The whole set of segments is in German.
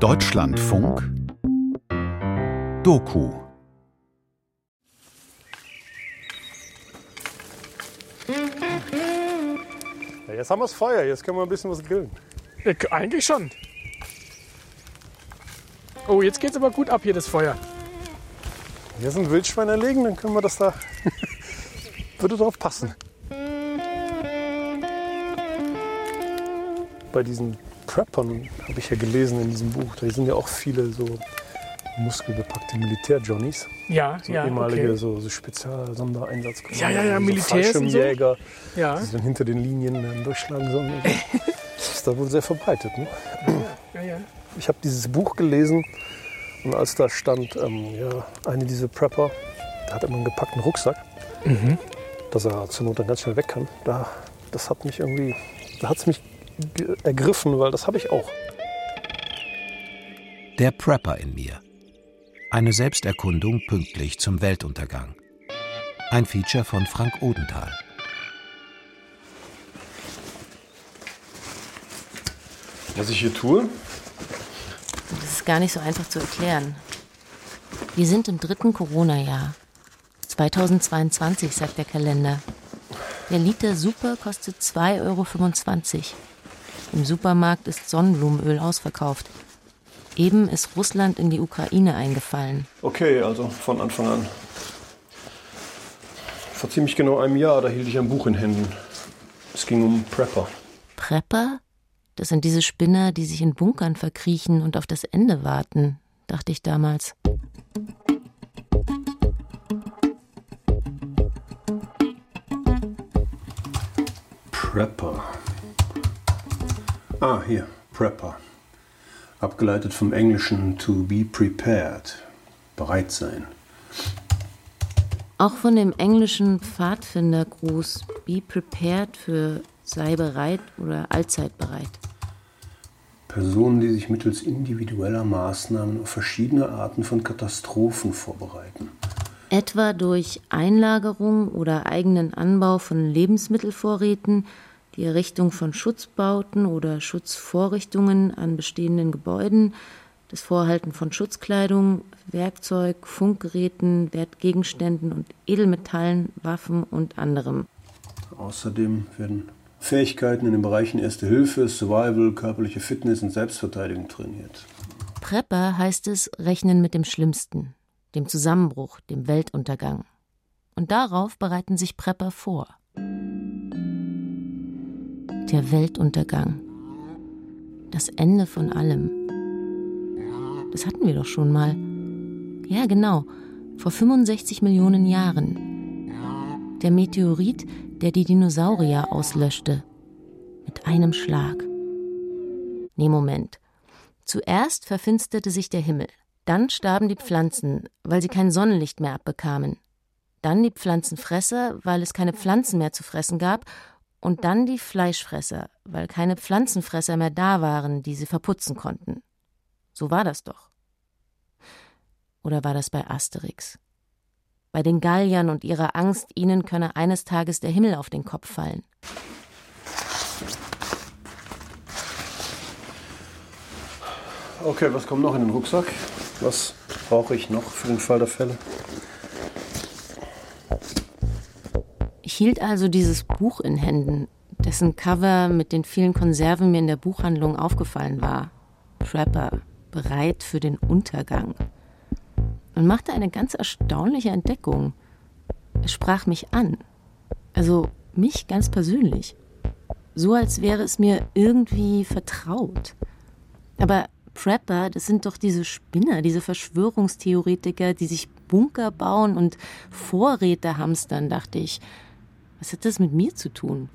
Deutschlandfunk Doku Ja, jetzt haben wir das Feuer, jetzt können wir ein bisschen was grillen. Ja, eigentlich schon. Oh, jetzt geht's aber gut ab hier, das Feuer. Hier sind Wildschweine legen, dann können wir das da. Würde drauf passen. Bei diesen Preppern habe ich ja gelesen in diesem Buch, da sind ja auch viele so muskelbepackte Militär-Johnnies. Ja, So ja, ehemalige okay. so, so Spezial-Sondereinsatz. Ja, ja, ja, so Militärs so. Fallschirmjäger, Ja, die dann hinter den Linien dann durchschlagen sollen. Das ist da wohl sehr verbreitet. Ne? ja, ja. Ich habe dieses Buch gelesen und als da stand, ähm, ja, eine dieser Prepper, der hat immer einen gepackten Rucksack, Mhm. dass er zur Not dann ganz schnell weg kann. Da, das hat mich irgendwie, da hat es mich ergriffen, weil das habe ich auch. Der Prepper in mir. Eine Selbsterkundung pünktlich zum Weltuntergang. Ein Feature von Frank Odenthal. Was ich hier tue? Das ist gar nicht so einfach zu erklären. Wir sind im dritten Corona-Jahr. 2022, sagt der Kalender. Der Liter Super kostet 2,25 Euro. Im Supermarkt ist Sonnenblumenöl ausverkauft. Eben ist Russland in die Ukraine eingefallen. Okay, also von Anfang an. Vor ziemlich genau einem Jahr, da hielt ich ein Buch in Händen. Es ging um Prepper. Prepper? Das sind diese Spinner, die sich in Bunkern verkriechen und auf das Ende warten, dachte ich damals. Prepper. Ah, hier, Prepper. Abgeleitet vom Englischen to be prepared. Bereit sein. Auch von dem englischen Pfadfindergruß Be prepared für sei bereit oder allzeit bereit. Personen, die sich mittels individueller Maßnahmen auf verschiedene Arten von Katastrophen vorbereiten. Etwa durch Einlagerung oder eigenen Anbau von Lebensmittelvorräten, die Errichtung von Schutzbauten oder Schutzvorrichtungen an bestehenden Gebäuden, das Vorhalten von Schutzkleidung, Werkzeug, Funkgeräten, Wertgegenständen und Edelmetallen, Waffen und anderem. Außerdem werden Fähigkeiten in den Bereichen Erste Hilfe, Survival, körperliche Fitness und Selbstverteidigung trainiert. Prepper heißt es rechnen mit dem Schlimmsten, dem Zusammenbruch, dem Weltuntergang. Und darauf bereiten sich Prepper vor. Der Weltuntergang. Das Ende von allem. Das hatten wir doch schon mal. Ja, genau. Vor 65 Millionen Jahren. Der Meteorit, der die Dinosaurier auslöschte. Mit einem Schlag. Nee, Moment. Zuerst verfinsterte sich der Himmel. Dann starben die Pflanzen, weil sie kein Sonnenlicht mehr abbekamen. Dann die Pflanzenfresser, weil es keine Pflanzen mehr zu fressen gab. Und dann die Fleischfresser, weil keine Pflanzenfresser mehr da waren, die sie verputzen konnten. So war das doch. Oder war das bei Asterix? Bei den Galliern und ihrer Angst, ihnen könne eines Tages der Himmel auf den Kopf fallen. Okay, was kommt noch in den Rucksack? Was brauche ich noch für den Fall der Fälle? Ich hielt also dieses Buch in Händen, dessen Cover mit den vielen Konserven mir in der Buchhandlung aufgefallen war. Trapper, bereit für den Untergang. Und machte eine ganz erstaunliche Entdeckung. Es sprach mich an. Also mich ganz persönlich. So als wäre es mir irgendwie vertraut. Aber Prepper, das sind doch diese Spinner, diese Verschwörungstheoretiker, die sich Bunker bauen und Vorräte hamstern, dachte ich. Was hat das mit mir zu tun?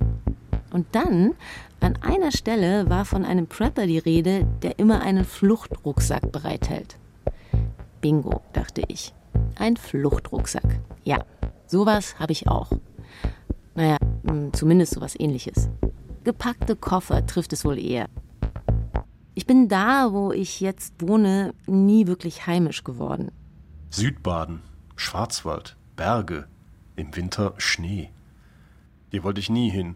Und dann, an einer Stelle war von einem Prepper die Rede, der immer einen Fluchtrucksack bereithält. Bingo, dachte ich. Ein Fluchtrucksack. Ja, sowas habe ich auch. Naja, mh, zumindest sowas ähnliches. Gepackte Koffer trifft es wohl eher. Ich bin da, wo ich jetzt wohne, nie wirklich heimisch geworden. Südbaden, Schwarzwald, Berge, im Winter Schnee. Hier wollte ich nie hin.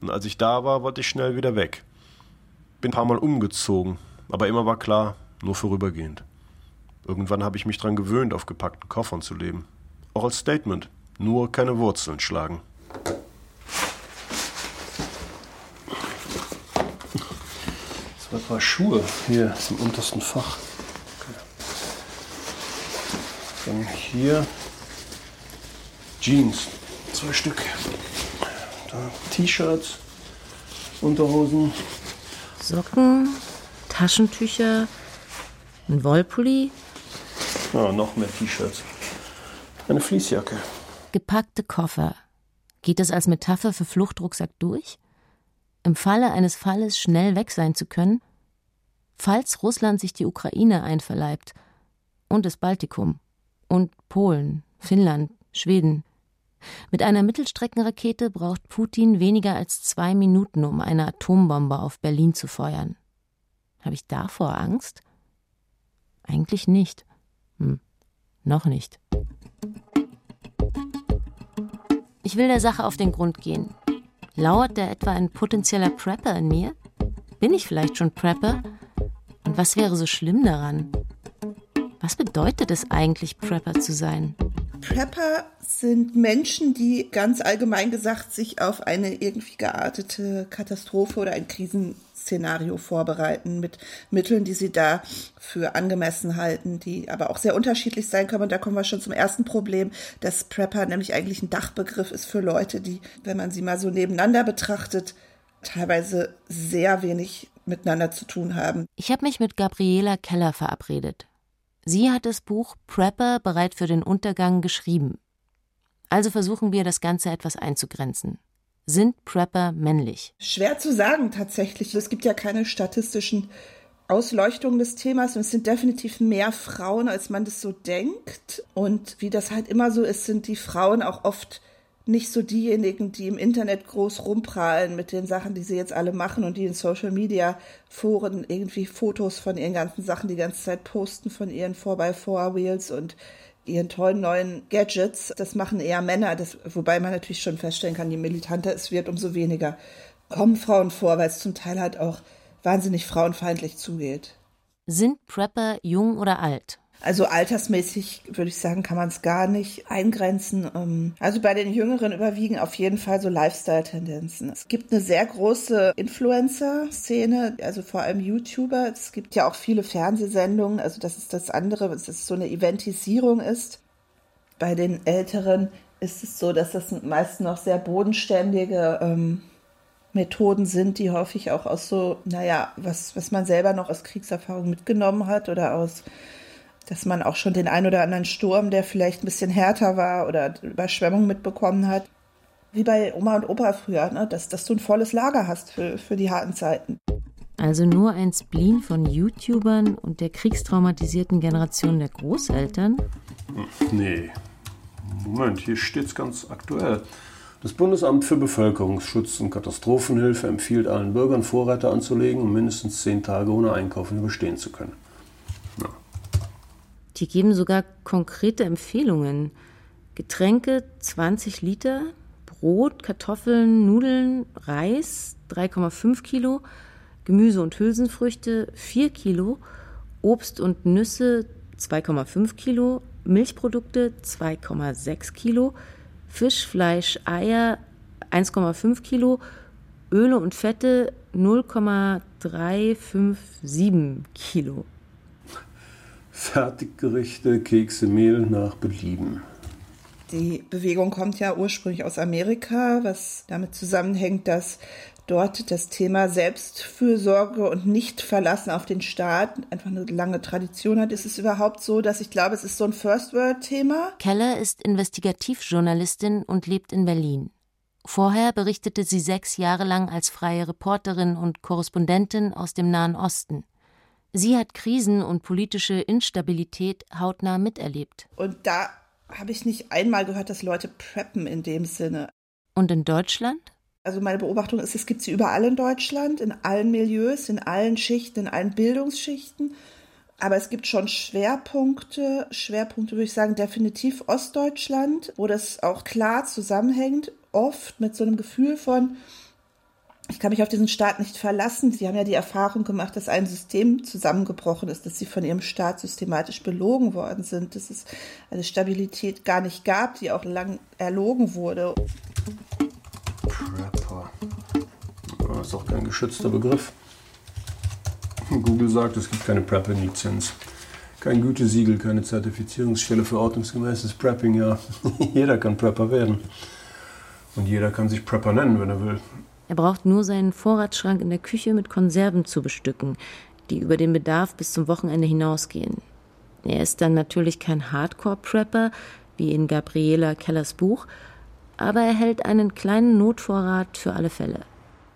Und als ich da war, wollte ich schnell wieder weg. Bin ein paar Mal umgezogen, aber immer war klar, nur vorübergehend. Irgendwann habe ich mich daran gewöhnt, auf gepackten Koffern zu leben. Auch als Statement, nur keine Wurzeln schlagen. Zwei Paar Schuhe hier im untersten Fach. Dann hier Jeans, zwei Stück. T-Shirts, Unterhosen. Socken, Taschentücher, ein Wollpulli. Ja, noch mehr T-Shirts. Eine Fließjacke. Gepackte Koffer. Geht das als Metapher für Fluchtrucksack durch? Im Falle eines Falles schnell weg sein zu können? Falls Russland sich die Ukraine einverleibt und das Baltikum und Polen, Finnland, Schweden. Mit einer Mittelstreckenrakete braucht Putin weniger als zwei Minuten, um eine Atombombe auf Berlin zu feuern. Habe ich davor Angst? Eigentlich nicht. Hm, noch nicht. Ich will der Sache auf den Grund gehen. Lauert da etwa ein potenzieller Prepper in mir? Bin ich vielleicht schon Prepper? Und was wäre so schlimm daran? Was bedeutet es eigentlich, Prepper zu sein? Prepper sind Menschen, die ganz allgemein gesagt sich auf eine irgendwie geartete Katastrophe oder ein Krisenszenario vorbereiten mit Mitteln, die sie da für angemessen halten, die aber auch sehr unterschiedlich sein können. Und da kommen wir schon zum ersten Problem, dass Prepper nämlich eigentlich ein Dachbegriff ist für Leute, die, wenn man sie mal so nebeneinander betrachtet, teilweise sehr wenig miteinander zu tun haben. Ich habe mich mit Gabriela Keller verabredet. Sie hat das Buch Prepper bereit für den Untergang geschrieben. Also versuchen wir, das Ganze etwas einzugrenzen. Sind Prepper männlich? Schwer zu sagen tatsächlich. Es gibt ja keine statistischen Ausleuchtungen des Themas und es sind definitiv mehr Frauen, als man das so denkt. Und wie das halt immer so ist, sind die Frauen auch oft nicht so diejenigen, die im Internet groß rumprahlen mit den Sachen, die sie jetzt alle machen und die in Social Media Foren irgendwie Fotos von ihren ganzen Sachen die ganze Zeit posten von ihren 4x4 Wheels und ihren tollen neuen Gadgets. Das machen eher Männer, das, wobei man natürlich schon feststellen kann, je militanter es wird, umso weniger kommen Frauen vor, weil es zum Teil halt auch wahnsinnig frauenfeindlich zugeht. Sind Prepper jung oder alt? Also altersmäßig würde ich sagen, kann man es gar nicht eingrenzen. Ähm, also bei den Jüngeren überwiegen auf jeden Fall so Lifestyle-Tendenzen. Es gibt eine sehr große Influencer-Szene, also vor allem YouTuber. Es gibt ja auch viele Fernsehsendungen. Also das ist das andere, dass es so eine Eventisierung ist. Bei den Älteren ist es so, dass das meist noch sehr bodenständige ähm, Methoden sind, die häufig auch aus so, naja, was, was man selber noch aus Kriegserfahrung mitgenommen hat oder aus dass man auch schon den ein oder anderen Sturm, der vielleicht ein bisschen härter war oder Überschwemmung mitbekommen hat. Wie bei Oma und Opa früher, ne? dass, dass du ein volles Lager hast für, für die harten Zeiten. Also nur ein Spleen von YouTubern und der kriegstraumatisierten Generation der Großeltern? Nee. Moment, hier steht's ganz aktuell. Das Bundesamt für Bevölkerungsschutz und Katastrophenhilfe empfiehlt allen Bürgern, Vorräte anzulegen, um mindestens zehn Tage ohne Einkaufen überstehen zu können. Die geben sogar konkrete Empfehlungen. Getränke 20 Liter, Brot, Kartoffeln, Nudeln, Reis 3,5 Kilo, Gemüse und Hülsenfrüchte 4 Kilo, Obst und Nüsse 2,5 Kilo, Milchprodukte 2,6 Kilo, Fisch, Fleisch, Eier 1,5 Kilo, Öle und Fette 0,357 Kilo. Fertiggerichte, Kekse, Mehl nach Belieben. Die Bewegung kommt ja ursprünglich aus Amerika, was damit zusammenhängt, dass dort das Thema Selbstfürsorge und Nicht-Verlassen auf den Staat einfach eine lange Tradition hat. Ist es überhaupt so, dass ich glaube, es ist so ein First-World-Thema? Keller ist Investigativjournalistin und lebt in Berlin. Vorher berichtete sie sechs Jahre lang als freie Reporterin und Korrespondentin aus dem Nahen Osten. Sie hat Krisen und politische Instabilität hautnah miterlebt. Und da habe ich nicht einmal gehört, dass Leute preppen in dem Sinne. Und in Deutschland? Also meine Beobachtung ist, es gibt sie überall in Deutschland, in allen Milieus, in allen Schichten, in allen Bildungsschichten. Aber es gibt schon Schwerpunkte, Schwerpunkte würde ich sagen, definitiv Ostdeutschland, wo das auch klar zusammenhängt, oft mit so einem Gefühl von, ich kann mich auf diesen Staat nicht verlassen. Sie haben ja die Erfahrung gemacht, dass ein System zusammengebrochen ist, dass sie von ihrem Staat systematisch belogen worden sind, dass es eine Stabilität gar nicht gab, die auch lang erlogen wurde. Prepper. Das ist auch kein geschützter Begriff. Google sagt, es gibt keine Prepping-Lizenz. Kein Gütesiegel, keine Zertifizierungsstelle für ordnungsgemäßes Prepping, ja. jeder kann Prepper werden. Und jeder kann sich Prepper nennen, wenn er will. Er braucht nur seinen Vorratsschrank in der Küche mit Konserven zu bestücken, die über den Bedarf bis zum Wochenende hinausgehen. Er ist dann natürlich kein Hardcore-Prepper, wie in Gabriela Kellers Buch, aber er hält einen kleinen Notvorrat für alle Fälle.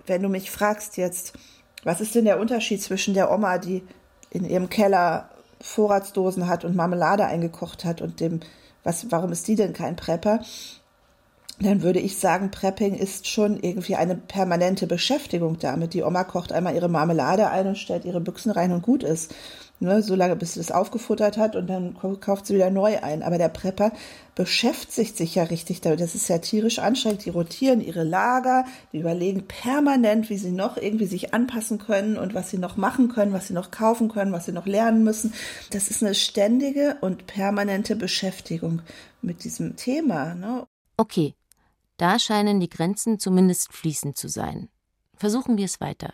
Wenn du mich fragst jetzt, was ist denn der Unterschied zwischen der Oma, die in ihrem Keller Vorratsdosen hat und Marmelade eingekocht hat und dem, was, warum ist die denn kein Prepper? Dann würde ich sagen, Prepping ist schon irgendwie eine permanente Beschäftigung damit. Die Oma kocht einmal ihre Marmelade ein und stellt ihre Büchsen rein und gut ist. Ne, so lange, bis sie das aufgefuttert hat und dann kauft sie wieder neu ein. Aber der Prepper beschäftigt sich ja richtig damit. Das ist ja tierisch anstrengend. Die rotieren ihre Lager, die überlegen permanent, wie sie noch irgendwie sich anpassen können und was sie noch machen können, was sie noch kaufen können, was sie noch lernen müssen. Das ist eine ständige und permanente Beschäftigung mit diesem Thema. Ne? Okay, da scheinen die Grenzen zumindest fließend zu sein. Versuchen wir es weiter.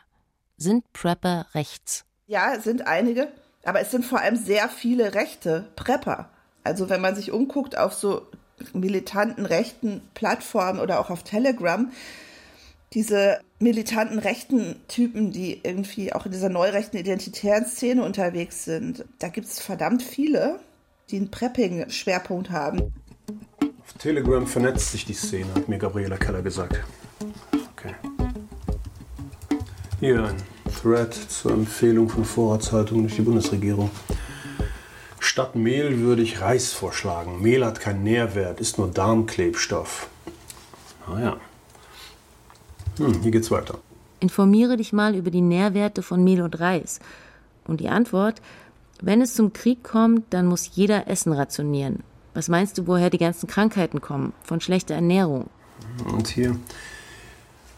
Sind Prepper rechts? Ja, sind einige. Aber es sind vor allem sehr viele rechte Prepper. Also wenn man sich umguckt auf so militanten rechten Plattformen oder auch auf Telegram, diese militanten rechten Typen, die irgendwie auch in dieser neurechten identitären Szene unterwegs sind, da gibt es verdammt viele, die einen Prepping-Schwerpunkt haben. Auf Telegram vernetzt sich die Szene, hat mir Gabriela Keller gesagt. Okay. Hier ein Thread zur Empfehlung von Vorratshaltung durch die Bundesregierung. Statt Mehl würde ich Reis vorschlagen. Mehl hat keinen Nährwert, ist nur Darmklebstoff. Naja. Hm, hier geht's weiter. Informiere dich mal über die Nährwerte von Mehl und Reis. Und die Antwort, wenn es zum Krieg kommt, dann muss jeder Essen rationieren. Was meinst du, woher die ganzen Krankheiten kommen? Von schlechter Ernährung. Und hier,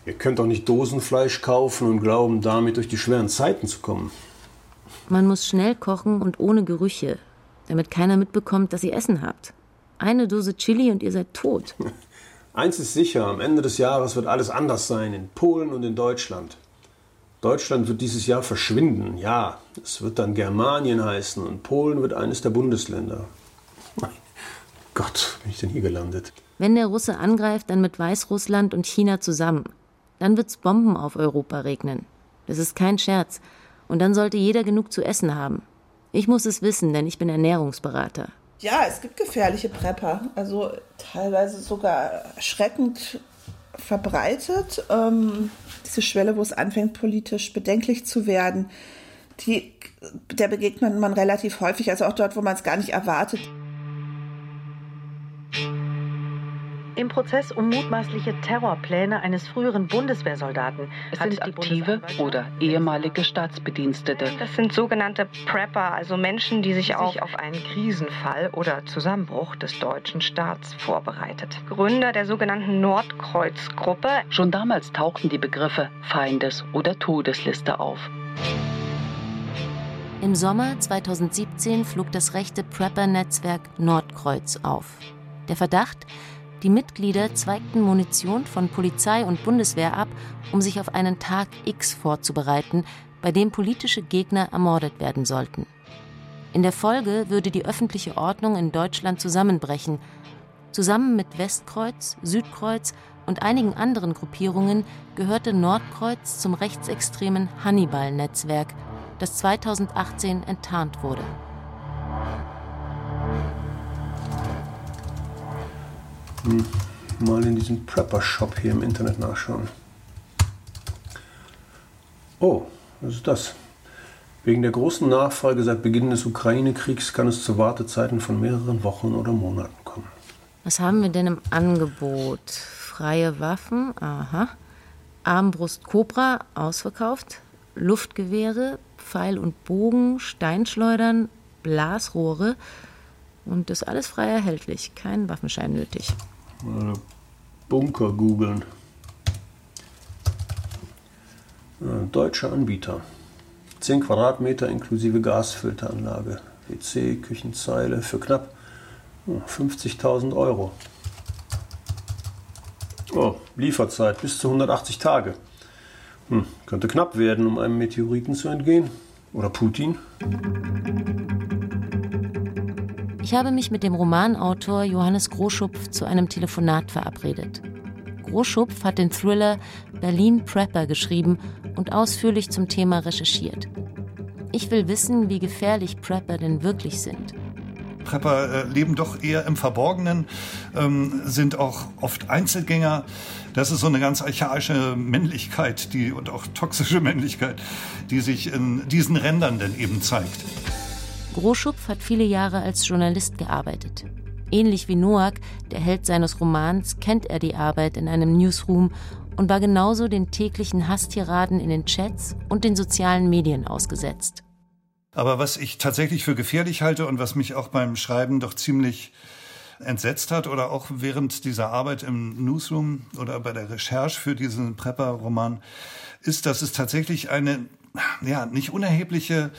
Ihr könnt doch nicht Dosenfleisch kaufen und glauben, damit durch die schweren Zeiten zu kommen. Man muss schnell kochen und ohne Gerüche, damit keiner mitbekommt, dass ihr Essen habt. Eine Dose Chili und ihr seid tot. Eins ist sicher, am Ende des Jahres wird alles anders sein in Polen und in Deutschland. Deutschland wird dieses Jahr verschwinden, ja. Es wird dann Germanien heißen und Polen wird eines der Bundesländer. Mein Gott, bin ich denn hier gelandet? Wenn der Russe angreift, dann mit Weißrussland und China zusammen. Dann wird's Bomben auf Europa regnen. Das ist kein Scherz. Und dann sollte jeder genug zu essen haben. Ich muss es wissen, denn ich bin Ernährungsberater. Ja, es gibt gefährliche Prepper. Also teilweise sogar erschreckend verbreitet. Ähm, diese Schwelle, wo es anfängt, politisch bedenklich zu werden, die, der begegnet man relativ häufig, also auch dort, wo man es gar nicht erwartet. Im Prozess um mutmaßliche Terrorpläne eines früheren Bundeswehrsoldaten. Es sind aktive oder ehemalige Staatsbedienstete. Das sind sogenannte Prepper, also Menschen, die sich auch auf einen Krisenfall oder Zusammenbruch des deutschen Staats vorbereitet. Gründer der sogenannten Nordkreuz-Gruppe. Schon damals tauchten die Begriffe Feindes- oder Todesliste auf. Im Sommer 2017 flog das rechte Prepper-Netzwerk Nordkreuz auf. Der Verdacht, die Mitglieder zweigten Munition von Polizei und Bundeswehr ab, um sich auf einen Tag X vorzubereiten, bei dem politische Gegner ermordet werden sollten. In der Folge würde die öffentliche Ordnung in Deutschland zusammenbrechen. Zusammen mit Westkreuz, Südkreuz und einigen anderen Gruppierungen gehörte Nordkreuz zum rechtsextremen Hannibal-Netzwerk, das 2018 enttarnt wurde. Hm, mal in diesem Prepper-Shop hier im Internet nachschauen. Oh, was ist das? Wegen der großen Nachfrage seit Beginn des Ukraine-Kriegs kann es zu Wartezeiten von mehreren Wochen oder Monaten kommen. Was haben wir denn im Angebot? Freie Waffen, aha. Armbrust Cobra, ausverkauft. Luftgewehre, Pfeil und Bogen, Steinschleudern, Blasrohre. Und das alles frei erhältlich. Kein Waffenschein nötig. Bunker googeln. Ja, deutscher Anbieter. 10 Quadratmeter inklusive Gasfilteranlage, WC, Küchenzeile für knapp 50.000 Euro. Oh, Lieferzeit bis zu 180 Tage. Hm, könnte knapp werden, um einem Meteoriten zu entgehen. Oder Putin. Ich habe mich mit dem Romanautor Johannes Groschupf zu einem Telefonat verabredet. Groschupf hat den Thriller Berlin Prepper geschrieben und ausführlich zum Thema recherchiert. Ich will wissen, wie gefährlich Prepper denn wirklich sind. Prepper äh, leben doch eher im Verborgenen, ähm, sind auch oft Einzelgänger. Das ist so eine ganz archaische Männlichkeit die, und auch toxische Männlichkeit, die sich in diesen Rändern denn eben zeigt. Groschupf hat viele Jahre als Journalist gearbeitet. Ähnlich wie Noack, der Held seines Romans, kennt er die Arbeit in einem Newsroom und war genauso den täglichen Hasstiraden in den Chats und den sozialen Medien ausgesetzt. Aber was ich tatsächlich für gefährlich halte und was mich auch beim Schreiben doch ziemlich entsetzt hat oder auch während dieser Arbeit im Newsroom oder bei der Recherche für diesen Prepper-Roman, ist, dass es tatsächlich eine ja, nicht unerhebliche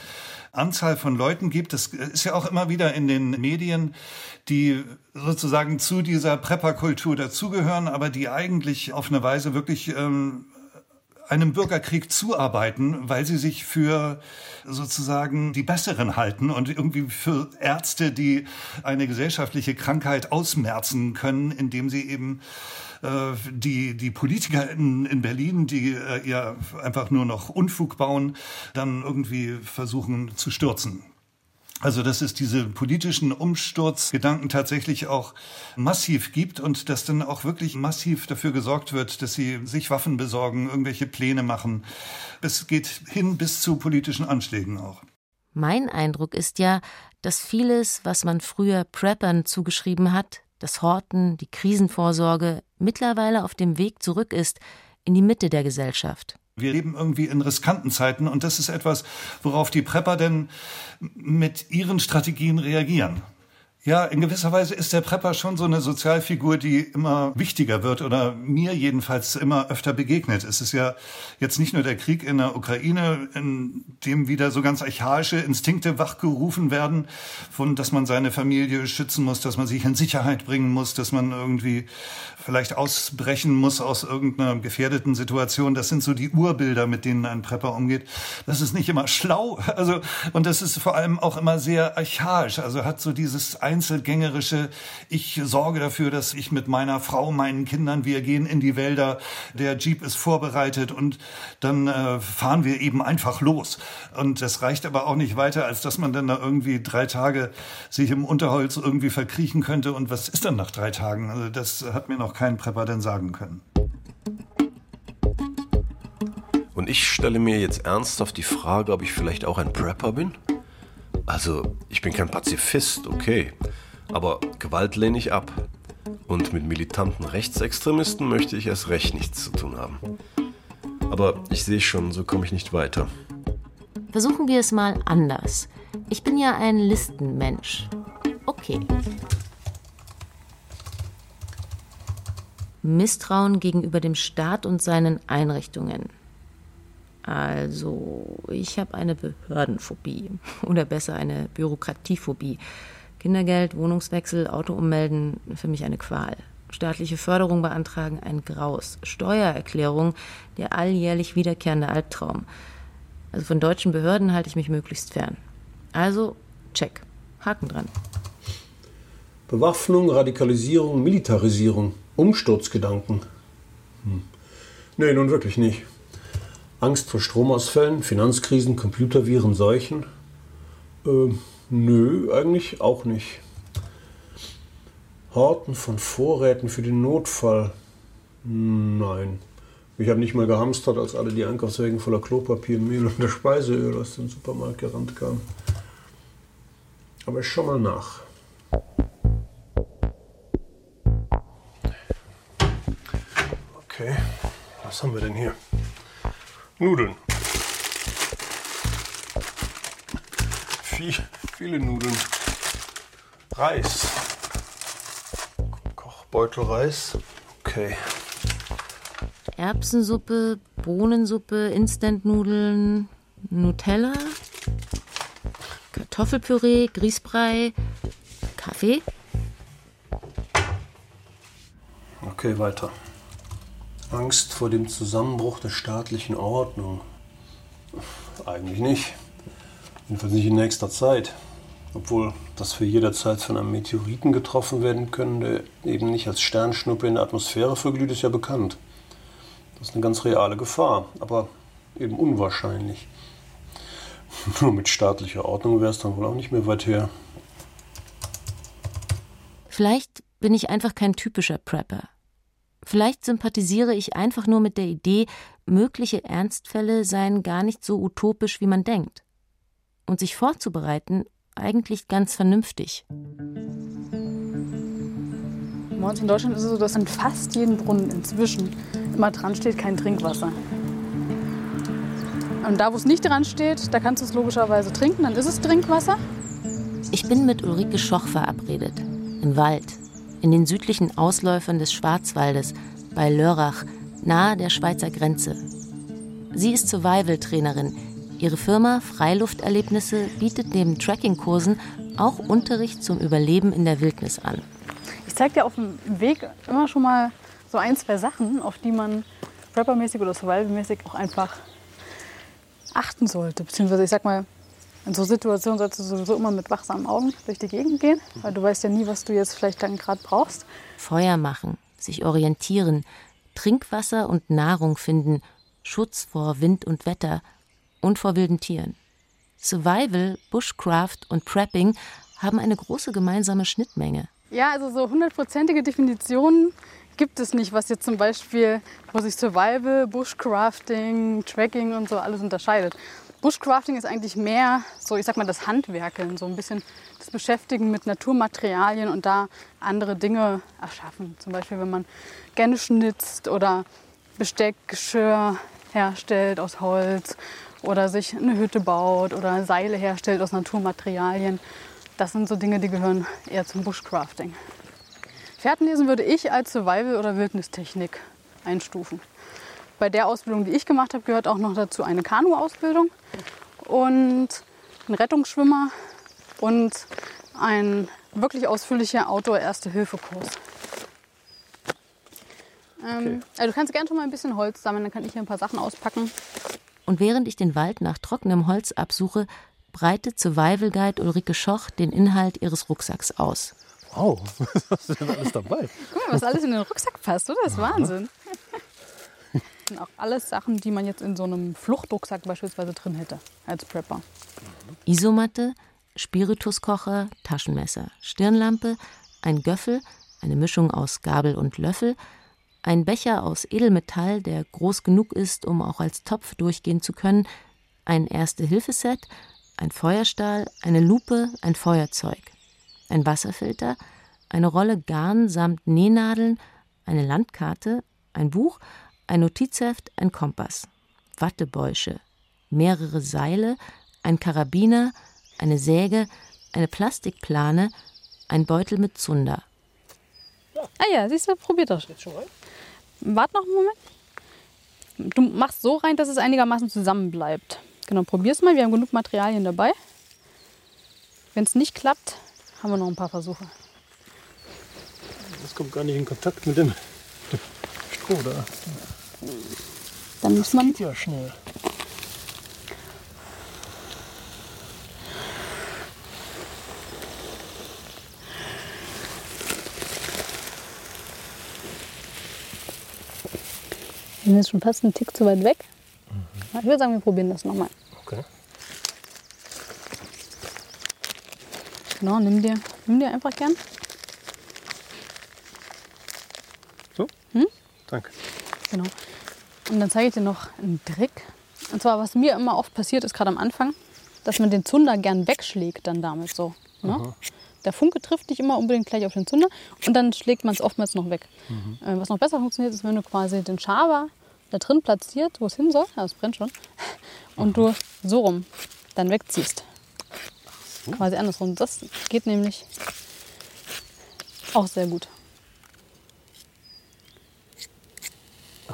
Anzahl von Leuten gibt. Das ist ja auch immer wieder in den Medien, die sozusagen zu dieser Prepperkultur dazugehören, aber die eigentlich auf eine Weise wirklich ähm, einem Bürgerkrieg zuarbeiten, weil sie sich für sozusagen die Besseren halten und irgendwie für Ärzte, die eine gesellschaftliche Krankheit ausmerzen können, indem sie eben die, die Politiker in, in Berlin, die äh, ja einfach nur noch Unfug bauen, dann irgendwie versuchen zu stürzen. Also, dass es diese politischen Umsturzgedanken tatsächlich auch massiv gibt und dass dann auch wirklich massiv dafür gesorgt wird, dass sie sich Waffen besorgen, irgendwelche Pläne machen. Es geht hin bis zu politischen Anschlägen auch. Mein Eindruck ist ja, dass vieles, was man früher Preppern zugeschrieben hat, das Horten, die Krisenvorsorge, mittlerweile auf dem Weg zurück ist in die Mitte der Gesellschaft. Wir leben irgendwie in riskanten Zeiten und das ist etwas, worauf die Prepper denn mit ihren Strategien reagieren. Ja, in gewisser Weise ist der Prepper schon so eine Sozialfigur, die immer wichtiger wird oder mir jedenfalls immer öfter begegnet. Es ist ja jetzt nicht nur der Krieg in der Ukraine, in dem wieder so ganz archaische Instinkte wachgerufen werden, von dass man seine Familie schützen muss, dass man sich in Sicherheit bringen muss, dass man irgendwie vielleicht ausbrechen muss aus irgendeiner gefährdeten Situation. Das sind so die Urbilder, mit denen ein Prepper umgeht. Das ist nicht immer schlau, also und das ist vor allem auch immer sehr archaisch. Also hat so dieses einzelgängerische, ich sorge dafür, dass ich mit meiner Frau, meinen Kindern, wir gehen in die Wälder, der Jeep ist vorbereitet und dann äh, fahren wir eben einfach los. Und das reicht aber auch nicht weiter, als dass man dann da irgendwie drei Tage sich im Unterholz irgendwie verkriechen könnte. Und was ist dann nach drei Tagen? Also das hat mir noch kein Prepper denn sagen können. Und ich stelle mir jetzt ernsthaft die Frage, ob ich vielleicht auch ein Prepper bin? Also, ich bin kein Pazifist, okay. Aber Gewalt lehne ich ab. Und mit militanten Rechtsextremisten möchte ich erst recht nichts zu tun haben. Aber ich sehe schon, so komme ich nicht weiter. Versuchen wir es mal anders. Ich bin ja ein Listenmensch. Okay. Misstrauen gegenüber dem Staat und seinen Einrichtungen. Also, ich habe eine Behördenphobie oder besser eine Bürokratiephobie. Kindergeld, Wohnungswechsel, Auto ummelden, für mich eine Qual. Staatliche Förderung beantragen, ein Graus. Steuererklärung, der alljährlich wiederkehrende Albtraum. Also von deutschen Behörden halte ich mich möglichst fern. Also, check. Haken dran. Bewaffnung, Radikalisierung, Militarisierung, Umsturzgedanken. Hm. Nee, nun wirklich nicht. Angst vor Stromausfällen, Finanzkrisen, Computerviren, Seuchen? Äh, nö, eigentlich auch nicht. Horten von Vorräten für den Notfall? Nein. Ich habe nicht mal gehamstert, als alle die Einkaufswägen voller Klopapier, Mehl und der Speiseöl aus dem Supermarkt gerannt kamen. Aber ich schau mal nach. Okay, was haben wir denn hier? Nudeln. Viel, viele Nudeln. Reis. Kochbeutel Reis. Okay. Erbsensuppe, Bohnensuppe, Instantnudeln, Nutella, Kartoffelpüree, Grießbrei, Kaffee. Okay, weiter. Angst vor dem Zusammenbruch der staatlichen Ordnung. Eigentlich nicht. Jedenfalls nicht in nächster Zeit. Obwohl das wir jederzeit von einem Meteoriten getroffen werden können, der eben nicht als Sternschnuppe in der Atmosphäre verglüht, ist ja bekannt. Das ist eine ganz reale Gefahr, aber eben unwahrscheinlich. Nur mit staatlicher Ordnung wäre es dann wohl auch nicht mehr weit her. Vielleicht bin ich einfach kein typischer Prepper. Vielleicht sympathisiere ich einfach nur mit der Idee, mögliche Ernstfälle seien gar nicht so utopisch, wie man denkt. Und sich vorzubereiten, eigentlich ganz vernünftig. Bei uns in Deutschland ist es so, dass an fast jedem Brunnen inzwischen immer dran steht, kein Trinkwasser. Und da, wo es nicht dran steht, da kannst du es logischerweise trinken, dann ist es Trinkwasser. Ich bin mit Ulrike Schoch verabredet. Im Wald, in den südlichen Ausläufern des Schwarzwaldes, bei Lörrach, nahe der Schweizer Grenze. Sie ist Survival-Trainerin. Ihre Firma Freilufterlebnisse bietet neben Trekkingkursen auch Unterricht zum Überleben in der Wildnis an. Ich zeige dir auf dem Weg immer schon mal so ein, zwei Sachen, auf die man preppermäßig oder survivalmäßig auch einfach achten sollte. Beziehungsweise ich sag mal, in so Situationen solltest du sowieso immer mit wachsamen Augen durch die Gegend gehen, weil du weißt ja nie, was du jetzt vielleicht dann gerade brauchst. Feuer machen, sich orientieren, Trinkwasser und Nahrung finden, Schutz vor Wind und Wetter und vor wilden Tieren. Survival, Bushcraft und Prepping haben eine große gemeinsame Schnittmenge. Ja, also so hundertprozentige Definitionen gibt es nicht, was jetzt zum Beispiel, wo sich Survival, Bushcrafting, Tracking und so alles unterscheidet. Bushcrafting ist eigentlich mehr so, ich sag mal, das Handwerkeln, so ein bisschen das Beschäftigen mit Naturmaterialien und da andere Dinge erschaffen. Zum Beispiel, wenn man gerne schnitzt oder Besteck, Geschirr herstellt aus Holz oder sich eine Hütte baut oder Seile herstellt aus Naturmaterialien. Das sind so Dinge, die gehören eher zum Bushcrafting. Fährtenlesen würde ich als Survival- oder Wildnistechnik einstufen. Bei der Ausbildung, die ich gemacht habe, gehört auch noch dazu eine Kanu-Ausbildung und ein Rettungsschwimmer und ein wirklich ausführlicher Outdoor-Erste-Hilfe-Kurs. Ähm, also du kannst gerne schon mal ein bisschen Holz sammeln, dann kann ich hier ein paar Sachen auspacken. Und während ich den Wald nach trockenem Holz absuche, breitet Survival Guide Ulrike Schoch den Inhalt ihres Rucksacks aus. Wow, was ist denn alles dabei? Guck mal, was alles in den Rucksack passt, oder? Das ist Wahnsinn. Sind auch alles Sachen, die man jetzt in so einem Fluchtrucksack beispielsweise drin hätte, als Prepper. Isomatte, Spirituskocher, Taschenmesser, Stirnlampe, ein Göffel, eine Mischung aus Gabel und Löffel, ein Becher aus Edelmetall, der groß genug ist, um auch als Topf durchgehen zu können, ein Erste-Hilfe-Set, ein Feuerstahl, eine Lupe, ein Feuerzeug, ein Wasserfilter, eine Rolle Garn samt Nähnadeln, eine Landkarte, ein Buch, ein Notizheft, ein Kompass, Wattebäusche, mehrere Seile, ein Karabiner, eine Säge, eine Plastikplane, ein Beutel mit Zunder. Ah ja, siehst du, probier doch. Jetzt schon rein? Warte noch einen Moment. Du machst so rein, dass es einigermaßen zusammenbleibt. Genau, probier's mal. Wir haben genug Materialien dabei. Wenn es nicht klappt, haben wir noch ein paar Versuche. Das kommt gar nicht in Kontakt mit dem, dem Stroh da. Dann muss man. Geht ja schnell. Wir sind jetzt schon fast einen Tick zu weit weg. Ich würde sagen, wir probieren das nochmal. Okay. Genau, nimm dir, nimm dir einfach gern. So? Hm? Danke. Genau. Und dann zeige ich dir noch einen Trick. Und zwar, was mir immer oft passiert ist, gerade am Anfang, dass man den Zunder gern wegschlägt dann damit so. Ne? Der Funke trifft nicht immer unbedingt gleich auf den Zunder und dann schlägt man es oftmals noch weg. Äh, Was noch besser funktioniert, ist, wenn du quasi den Schaber da drin platziert, wo es hin soll, ja, es brennt schon, und du so rum dann wegziehst. Quasi andersrum. Das geht nämlich auch sehr gut.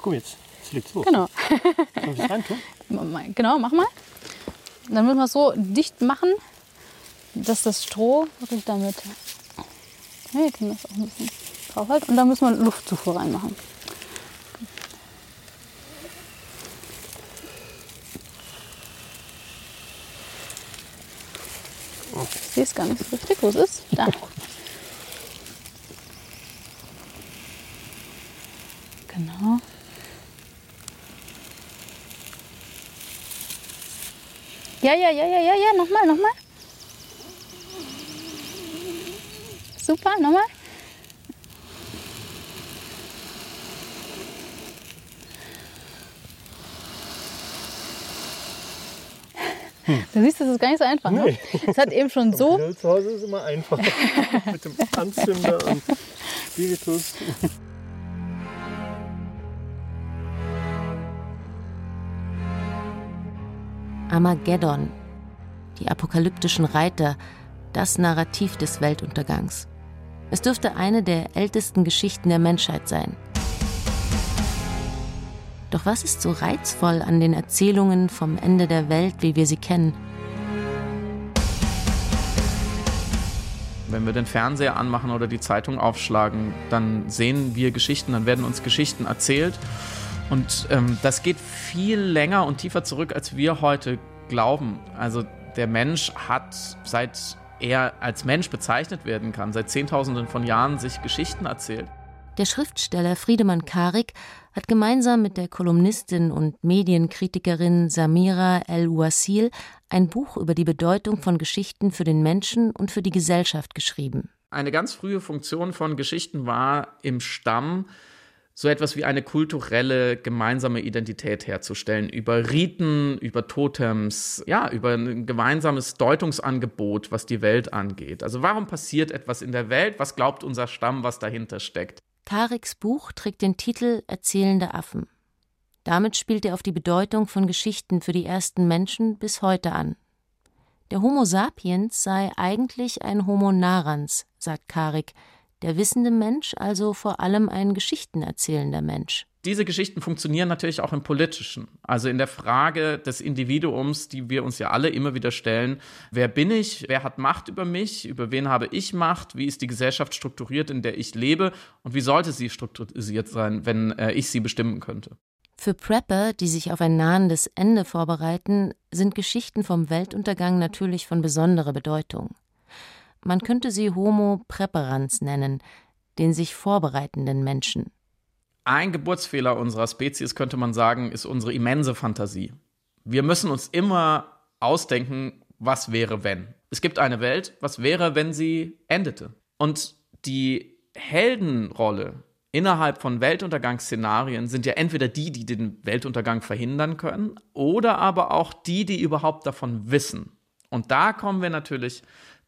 Ach guck jetzt. jetzt legt's los. Genau. Soll ich reintun? Genau, mach mal. Dann müssen wir es so dicht machen, dass das Stroh wirklich damit. Ja, wir können das auch ein bisschen draufhalten. Und dann müssen wir Luftzufuhr reinmachen. Ich sehe es gar nicht so richtig. Wo es ist? Da. Genau. Ja, ja, ja, ja, ja, ja, nochmal, nochmal. Super, nochmal. Du siehst, das ist gar nicht so einfach. Ne? Es hat eben schon so. Zu Hause ist immer einfach. Mit dem Anzünder und Spiritus. Armageddon, die apokalyptischen Reiter, das Narrativ des Weltuntergangs. Es dürfte eine der ältesten Geschichten der Menschheit sein. Doch was ist so reizvoll an den Erzählungen vom Ende der Welt, wie wir sie kennen? Wenn wir den Fernseher anmachen oder die Zeitung aufschlagen, dann sehen wir Geschichten, dann werden uns Geschichten erzählt. Und ähm, das geht viel länger und tiefer zurück, als wir heute glauben. Also der Mensch hat, seit er als Mensch bezeichnet werden kann, seit Zehntausenden von Jahren sich Geschichten erzählt. Der Schriftsteller Friedemann Karik hat gemeinsam mit der Kolumnistin und Medienkritikerin Samira El-Wasil ein Buch über die Bedeutung von Geschichten für den Menschen und für die Gesellschaft geschrieben. Eine ganz frühe Funktion von Geschichten war im Stamm, so etwas wie eine kulturelle gemeinsame Identität herzustellen, über Riten, über Totems, ja, über ein gemeinsames Deutungsangebot, was die Welt angeht. Also warum passiert etwas in der Welt? Was glaubt unser Stamm, was dahinter steckt? Kariks Buch trägt den Titel Erzählende Affen. Damit spielt er auf die Bedeutung von Geschichten für die ersten Menschen bis heute an. Der Homo sapiens sei eigentlich ein Homo narans, sagt Karik, der wissende Mensch also vor allem ein geschichtenerzählender Mensch. Diese Geschichten funktionieren natürlich auch im Politischen, also in der Frage des Individuums, die wir uns ja alle immer wieder stellen. Wer bin ich? Wer hat Macht über mich? Über wen habe ich Macht? Wie ist die Gesellschaft strukturiert, in der ich lebe? Und wie sollte sie strukturiert sein, wenn äh, ich sie bestimmen könnte? Für Prepper, die sich auf ein nahendes Ende vorbereiten, sind Geschichten vom Weltuntergang natürlich von besonderer Bedeutung. Man könnte sie Homo Preparans nennen, den sich vorbereitenden Menschen. Ein Geburtsfehler unserer Spezies, könnte man sagen, ist unsere immense Fantasie. Wir müssen uns immer ausdenken, was wäre, wenn. Es gibt eine Welt, was wäre, wenn sie endete. Und die Heldenrolle innerhalb von Weltuntergangsszenarien sind ja entweder die, die den Weltuntergang verhindern können, oder aber auch die, die überhaupt davon wissen. Und da kommen wir natürlich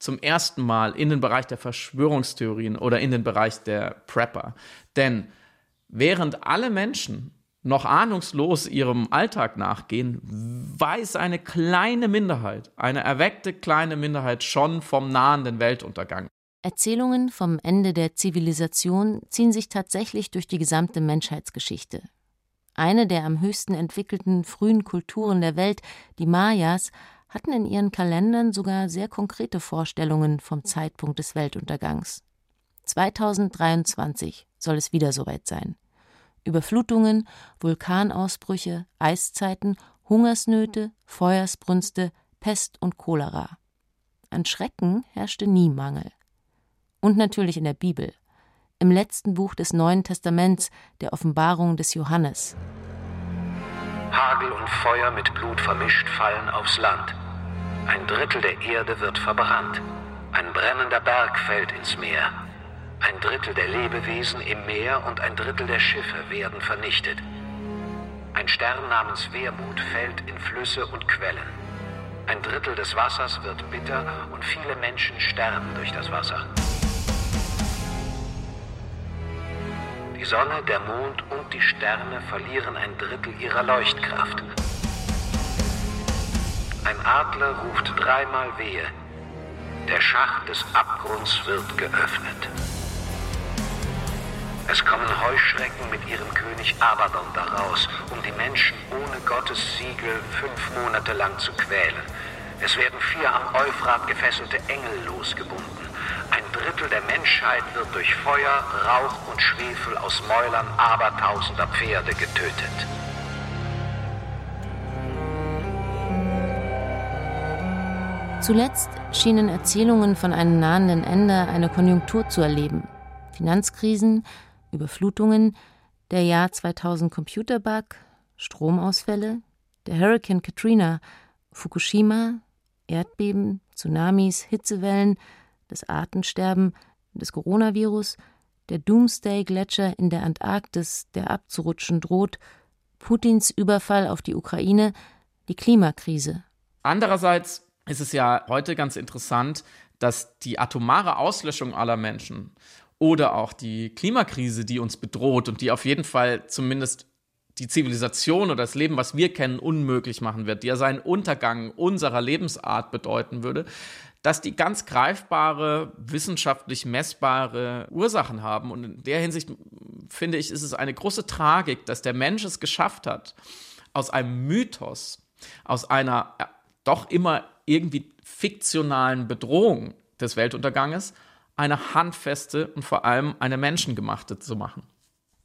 zum ersten Mal in den Bereich der Verschwörungstheorien oder in den Bereich der Prepper. Denn während alle Menschen noch ahnungslos ihrem Alltag nachgehen, weiß eine kleine Minderheit, eine erweckte kleine Minderheit schon vom nahenden Weltuntergang. Erzählungen vom Ende der Zivilisation ziehen sich tatsächlich durch die gesamte Menschheitsgeschichte. Eine der am höchsten entwickelten frühen Kulturen der Welt, die Mayas, hatten in ihren Kalendern sogar sehr konkrete Vorstellungen vom Zeitpunkt des Weltuntergangs. 2023 soll es wieder soweit sein. Überflutungen, Vulkanausbrüche, Eiszeiten, Hungersnöte, Feuersbrünste, Pest und Cholera. An Schrecken herrschte nie Mangel. Und natürlich in der Bibel, im letzten Buch des Neuen Testaments, der Offenbarung des Johannes. Hagel und Feuer mit Blut vermischt fallen aufs Land. Ein Drittel der Erde wird verbrannt. Ein brennender Berg fällt ins Meer. Ein Drittel der Lebewesen im Meer und ein Drittel der Schiffe werden vernichtet. Ein Stern namens Wermut fällt in Flüsse und Quellen. Ein Drittel des Wassers wird bitter und viele Menschen sterben durch das Wasser. Die Sonne, der Mond und die Sterne verlieren ein Drittel ihrer Leuchtkraft. Ein Adler ruft dreimal wehe. Der Schacht des Abgrunds wird geöffnet. Es kommen Heuschrecken mit ihrem König Abaddon daraus, um die Menschen ohne Gottes Siegel fünf Monate lang zu quälen. Es werden vier am Euphrat gefesselte Engel losgebunden. Ein Drittel der Menschheit wird durch Feuer, Rauch und Schwefel aus Mäulern abertausender Pferde getötet. Zuletzt schienen Erzählungen von einem nahenden Ende eine Konjunktur zu erleben. Finanzkrisen, Überflutungen, der Jahr 2000 Computerbug, Stromausfälle, der Hurricane Katrina, Fukushima, Erdbeben, Tsunamis, Hitzewellen, das Artensterben, das Coronavirus, der Doomsday-Gletscher in der Antarktis, der abzurutschen droht, Putins Überfall auf die Ukraine, die Klimakrise. Andererseits ist es ja heute ganz interessant, dass die atomare Auslöschung aller Menschen oder auch die Klimakrise, die uns bedroht und die auf jeden Fall zumindest die Zivilisation oder das Leben, was wir kennen, unmöglich machen wird, die ja seinen Untergang unserer Lebensart bedeuten würde, dass die ganz greifbare, wissenschaftlich messbare Ursachen haben. Und in der Hinsicht finde ich, ist es eine große Tragik, dass der Mensch es geschafft hat, aus einem Mythos, aus einer doch immer irgendwie fiktionalen Bedrohung des Weltunterganges eine handfeste und vor allem eine menschengemachte zu machen.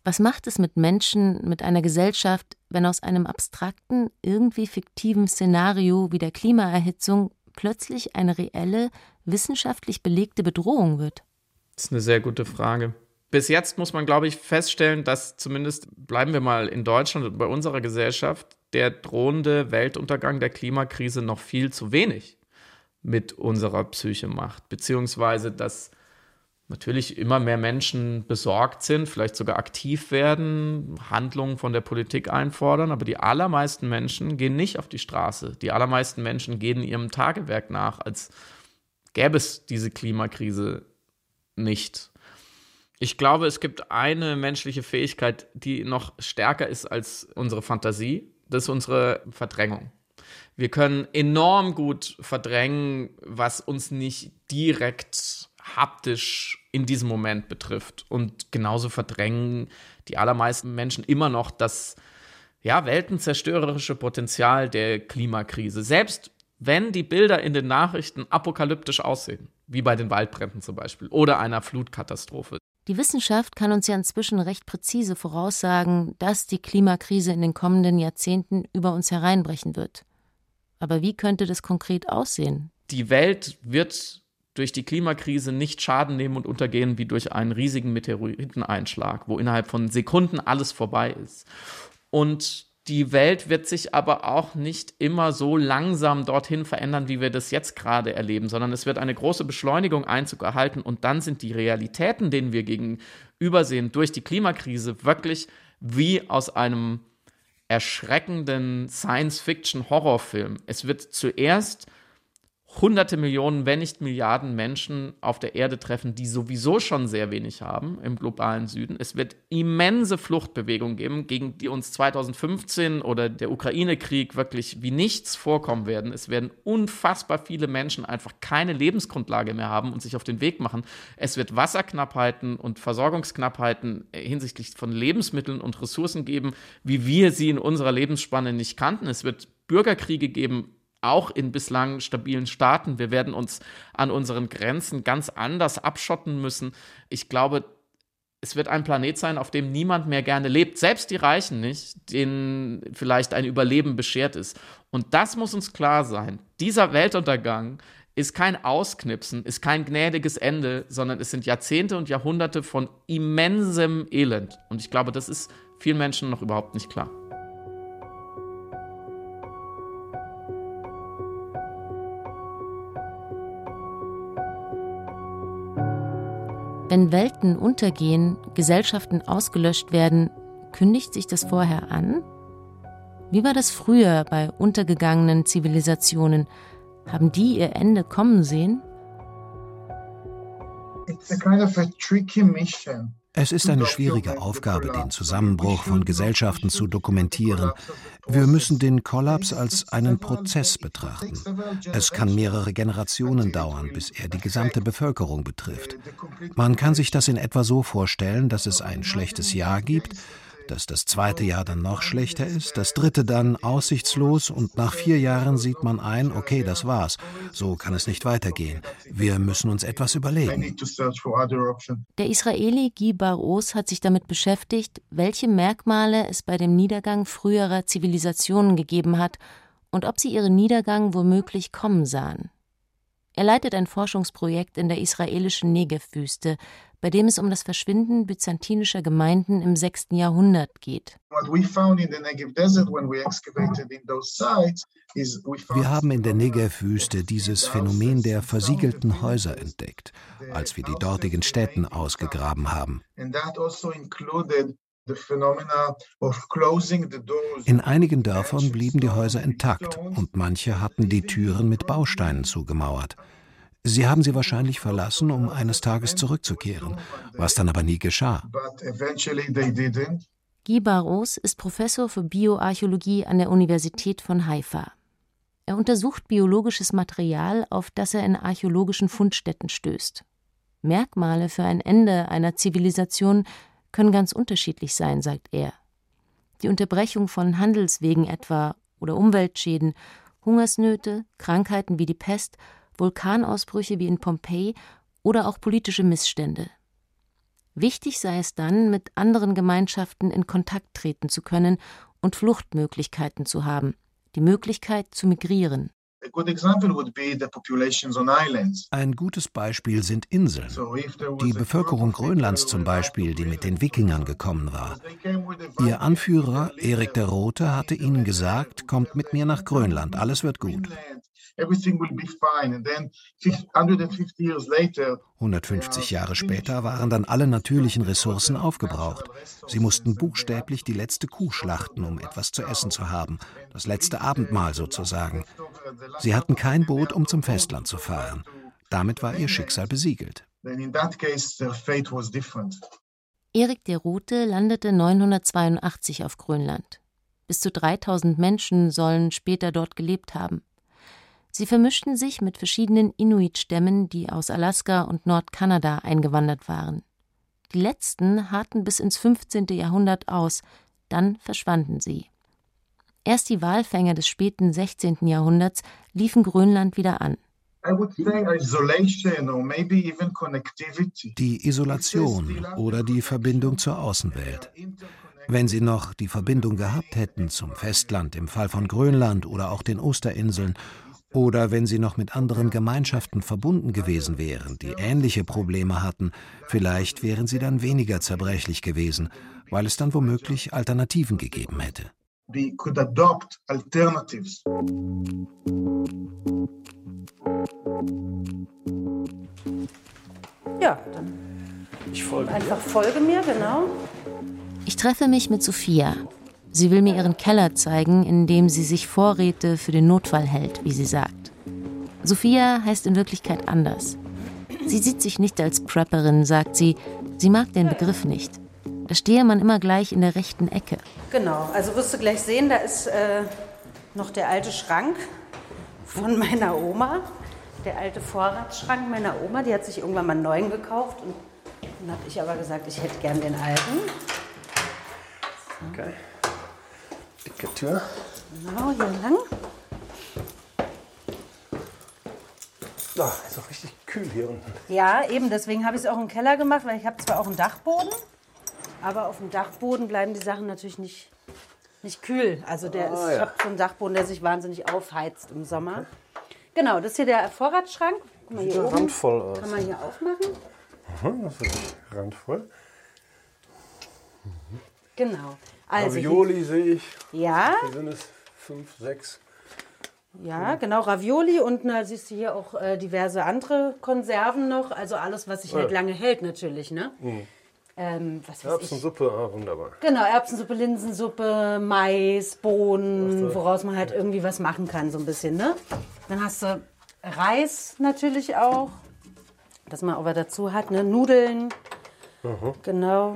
Was macht es mit Menschen, mit einer Gesellschaft, wenn aus einem abstrakten, irgendwie fiktiven Szenario wie der Klimaerhitzung plötzlich eine reelle, wissenschaftlich belegte Bedrohung wird? Das ist eine sehr gute Frage. Bis jetzt muss man, glaube ich, feststellen, dass zumindest, bleiben wir mal in Deutschland und bei unserer Gesellschaft, der drohende Weltuntergang der Klimakrise noch viel zu wenig mit unserer Psyche macht. Beziehungsweise, dass natürlich immer mehr Menschen besorgt sind, vielleicht sogar aktiv werden, Handlungen von der Politik einfordern, aber die allermeisten Menschen gehen nicht auf die Straße. Die allermeisten Menschen gehen ihrem Tagewerk nach, als gäbe es diese Klimakrise nicht. Ich glaube, es gibt eine menschliche Fähigkeit, die noch stärker ist als unsere Fantasie. Das ist unsere Verdrängung. Wir können enorm gut verdrängen, was uns nicht direkt haptisch in diesem Moment betrifft. Und genauso verdrängen die allermeisten Menschen immer noch das ja, weltenzerstörerische Potenzial der Klimakrise. Selbst wenn die Bilder in den Nachrichten apokalyptisch aussehen, wie bei den Waldbränden zum Beispiel oder einer Flutkatastrophe. Die Wissenschaft kann uns ja inzwischen recht präzise voraussagen, dass die Klimakrise in den kommenden Jahrzehnten über uns hereinbrechen wird. Aber wie könnte das konkret aussehen? Die Welt wird durch die Klimakrise nicht Schaden nehmen und untergehen wie durch einen riesigen Meteoriteneinschlag, wo innerhalb von Sekunden alles vorbei ist. Und die Welt wird sich aber auch nicht immer so langsam dorthin verändern, wie wir das jetzt gerade erleben, sondern es wird eine große Beschleunigung Einzug erhalten und dann sind die Realitäten, denen wir gegenübersehen durch die Klimakrise, wirklich wie aus einem erschreckenden Science-Fiction-Horrorfilm. Es wird zuerst hunderte Millionen, wenn nicht Milliarden Menschen auf der Erde treffen, die sowieso schon sehr wenig haben im globalen Süden. Es wird immense Fluchtbewegungen geben, gegen die uns 2015 oder der Ukraine-Krieg wirklich wie nichts vorkommen werden. Es werden unfassbar viele Menschen einfach keine Lebensgrundlage mehr haben und sich auf den Weg machen. Es wird Wasserknappheiten und Versorgungsknappheiten hinsichtlich von Lebensmitteln und Ressourcen geben, wie wir sie in unserer Lebensspanne nicht kannten. Es wird Bürgerkriege geben, auch in bislang stabilen Staaten. Wir werden uns an unseren Grenzen ganz anders abschotten müssen. Ich glaube, es wird ein Planet sein, auf dem niemand mehr gerne lebt, selbst die Reichen nicht, denen vielleicht ein Überleben beschert ist. Und das muss uns klar sein. Dieser Weltuntergang ist kein Ausknipsen, ist kein gnädiges Ende, sondern es sind Jahrzehnte und Jahrhunderte von immensem Elend. Und ich glaube, das ist vielen Menschen noch überhaupt nicht klar. Wenn Welten untergehen, Gesellschaften ausgelöscht werden, kündigt sich das vorher an? Wie war das früher bei untergegangenen Zivilisationen? Haben die ihr Ende kommen sehen? Es ist eine schwierige Aufgabe, den Zusammenbruch von Gesellschaften zu dokumentieren. Wir müssen den Kollaps als einen Prozess betrachten. Es kann mehrere Generationen dauern, bis er die gesamte Bevölkerung betrifft. Man kann sich das in etwa so vorstellen, dass es ein schlechtes Jahr gibt, dass das zweite Jahr dann noch schlechter ist, das dritte dann aussichtslos und nach vier Jahren sieht man ein, okay, das war's. So kann es nicht weitergehen. Wir müssen uns etwas überlegen. Der Israeli Guy Baros hat sich damit beschäftigt, welche Merkmale es bei dem Niedergang früherer Zivilisationen gegeben hat und ob sie ihren Niedergang womöglich kommen sahen. Er leitet ein Forschungsprojekt in der israelischen Negev-Wüste, bei dem es um das Verschwinden byzantinischer Gemeinden im 6. Jahrhundert geht. Wir haben in der Negev-Wüste dieses Phänomen der versiegelten Häuser entdeckt, als wir die dortigen Städten ausgegraben haben. Also in einigen Dörfern blieben die Häuser intakt und manche hatten die Türen mit Bausteinen zugemauert. Sie haben sie wahrscheinlich verlassen, um eines Tages zurückzukehren, was dann aber nie geschah. Guy Barros ist Professor für Bioarchäologie an der Universität von Haifa. Er untersucht biologisches Material, auf das er in archäologischen Fundstätten stößt. Merkmale für ein Ende einer Zivilisation können ganz unterschiedlich sein, sagt er. Die Unterbrechung von Handelswegen etwa oder Umweltschäden, Hungersnöte, Krankheiten wie die Pest Vulkanausbrüche wie in Pompeji oder auch politische Missstände. Wichtig sei es dann, mit anderen Gemeinschaften in Kontakt treten zu können und Fluchtmöglichkeiten zu haben, die Möglichkeit zu migrieren. Ein gutes Beispiel sind Inseln. Die Bevölkerung Grönlands zum Beispiel, die mit den Wikingern gekommen war. Ihr Anführer, Erik der Rote, hatte ihnen gesagt, kommt mit mir nach Grönland, alles wird gut. 150 Jahre später waren dann alle natürlichen Ressourcen aufgebraucht. Sie mussten buchstäblich die letzte Kuh schlachten, um etwas zu essen zu haben, das letzte Abendmahl sozusagen. Sie hatten kein Boot, um zum Festland zu fahren. Damit war ihr Schicksal besiegelt. Erik der Rote landete 982 auf Grönland. Bis zu 3000 Menschen sollen später dort gelebt haben. Sie vermischten sich mit verschiedenen Inuit-Stämmen, die aus Alaska und Nordkanada eingewandert waren. Die letzten harrten bis ins 15. Jahrhundert aus, dann verschwanden sie. Erst die Walfänger des späten 16. Jahrhunderts liefen Grönland wieder an. Die Isolation oder die Verbindung zur Außenwelt. Wenn sie noch die Verbindung gehabt hätten zum Festland im Fall von Grönland oder auch den Osterinseln oder wenn sie noch mit anderen Gemeinschaften verbunden gewesen wären, die ähnliche Probleme hatten, vielleicht wären sie dann weniger zerbrechlich gewesen, weil es dann womöglich Alternativen gegeben hätte. Ja, dann ich folge einfach folge mir, genau. Ich treffe mich mit Sophia, Sie will mir ihren Keller zeigen, in dem sie sich Vorräte für den Notfall hält, wie sie sagt. Sophia heißt in Wirklichkeit anders. Sie sieht sich nicht als Prepperin, sagt sie. Sie mag den Begriff nicht. Da stehe man immer gleich in der rechten Ecke. Genau, also wirst du gleich sehen, da ist äh, noch der alte Schrank von meiner Oma. Der alte Vorratsschrank meiner Oma, die hat sich irgendwann mal einen neuen gekauft. Und dann habe ich aber gesagt, ich hätte gern den alten. Okay. Dicke Tür. Genau, hier lang. Ah, ist auch richtig kühl hier unten. Ja, eben, deswegen habe ich es auch im Keller gemacht, weil ich habe zwar auch einen Dachboden, aber auf dem Dachboden bleiben die Sachen natürlich nicht, nicht kühl. Also der Ah, ist, ja. ich habe so einen Dachboden, der sich wahnsinnig aufheizt im Sommer. Genau, das ist hier der Vorratsschrank. Guck mal, Sieht hier oben randvoll aus. Kann man hier aufmachen. Aha, das ist randvoll. Genau. Also Ravioli sehe ich. Ja. Wie sind es? Fünf, sechs. Ja, genau, Ravioli und na, siehst du hier auch äh, diverse andere Konserven noch. Also alles, was sich Ja. halt lange hält natürlich, ne? Hm. Ähm. Erbsensuppe, ah, wunderbar. Genau, Erbsensuppe, Linsensuppe, Mais, Bohnen, woraus man halt irgendwie was machen kann, so ein bisschen, ne? Dann hast du Reis natürlich auch, dass man was dazu hat, ne? Nudeln, Mhm. Genau.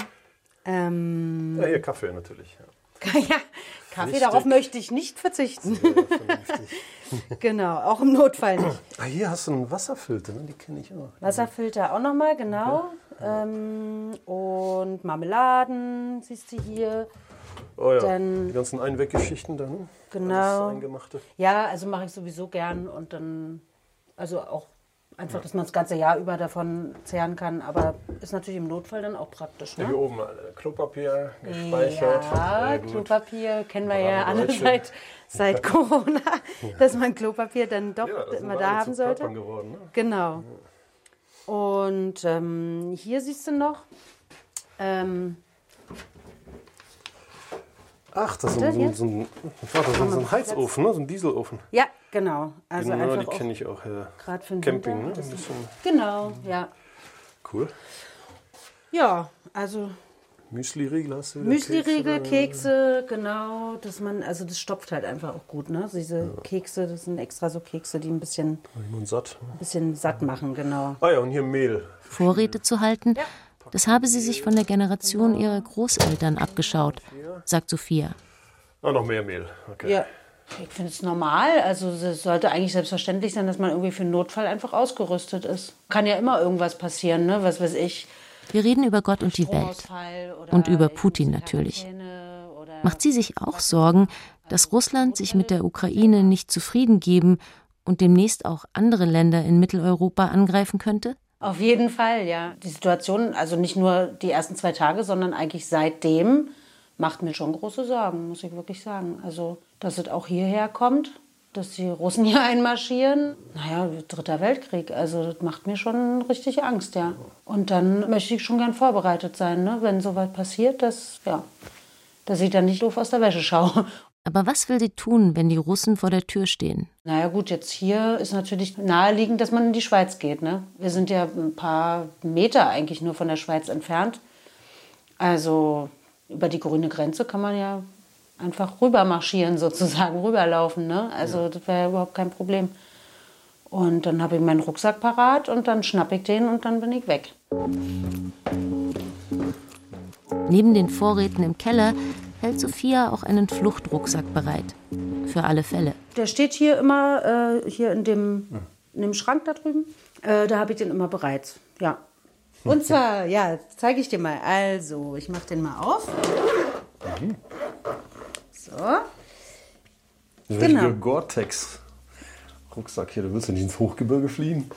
Ähm, Ja, hier Kaffee natürlich. Ja. ja, Kaffee, Richtig. darauf möchte ich nicht verzichten. genau, auch im Notfall nicht. Ah, hier hast du einen Wasserfilter, ne? die kenne ich auch. Wasserfilter auch nochmal, genau. Ähm, und Marmeladen, siehst du hier. Oh ja, Dann- die ganzen Einweggeschichten dann. Genau. Ja, also mache ich sowieso gern und dann, also auch einfach, dass man das ganze Jahr über davon zehren kann, aber ist natürlich im Notfall dann auch praktisch. Ja, Ne? hier oben äh, Klopapier gespeichert. Ja. Klopapier kennen wir ja alle seit, seit Corona, dass man Klopapier dann doch Ja, immer da haben sollte. Geworden, ne? Genau. Und ähm, hier siehst du noch. Ähm, Ach, das ist so, ein- jetzt? so, ein, warte, so, so ein Heizofen, ne? so ein Dieselofen. ja, genau. Also genau, die einfach auch kenne ich auch. Ja. gerade für den Camping, Winter. ne? Ein bisschen Genau, ja. cool. Ja, also Müsli-Riegel hast du wieder Müsli-Riegel, Kekse, Kekse, genau, dass man, also das stopft halt einfach auch gut, ne? Diese Kekse, das sind extra so Kekse, die ein bisschen, ein bisschen satt machen, genau. Ah ja, und hier Mehl. Vorräte zu halten, das habe sie sich von der Generation ihrer Großeltern abgeschaut, sagt Sophia. Ah, noch mehr Mehl. Okay. Ja, ich finde es normal. Also es sollte eigentlich selbstverständlich sein, dass man irgendwie für einen Notfall einfach ausgerüstet ist. Kann ja immer irgendwas passieren, ne? Was weiß ich. Wir reden über Gott und die Welt. Und über Putin natürlich. Macht sie sich auch Sorgen, dass Russland sich mit der Ukraine nicht zufrieden geben und demnächst auch andere Länder in Mitteleuropa angreifen könnte? Auf jeden Fall, ja. Die Situation, also nicht nur die ersten zwei Tage, sondern eigentlich seitdem, macht mir schon große Sorgen, muss ich wirklich sagen. Also, dass es auch hierher kommt, dass die Russen hier einmarschieren. Naja, dritter Weltkrieg, also das macht mir schon richtig Angst, ja. Und dann möchte ich schon gern vorbereitet sein, ne? wenn sowas passiert, dass, ja, dass ich dann nicht doof aus der Wäsche schaue. Aber was will sie tun, wenn die Russen vor der Tür stehen? Naja gut, jetzt hier ist natürlich naheliegend, dass man in die Schweiz geht. Ne? Wir sind ja ein paar Meter eigentlich nur von der Schweiz entfernt. Also über die grüne Grenze kann man ja einfach rüber marschieren sozusagen, rüberlaufen. Ne? Also das wäre ja überhaupt kein Problem. Und dann habe ich meinen Rucksack parat und dann schnappe ich den und dann bin ich weg. Neben den Vorräten im Keller hält Sophia auch einen Fluchtrucksack bereit. Für alle Fälle. Der steht hier immer äh, hier in dem, in dem Schrank da drüben. Äh, da habe ich den immer bereit. Ja. Und zwar, ja, zeige ich dir mal. Also, ich mache den mal auf. So. Das ist Genau. Gore-Tex. Rucksack hier, du willst ja nicht ins Hochgebirge fliegen.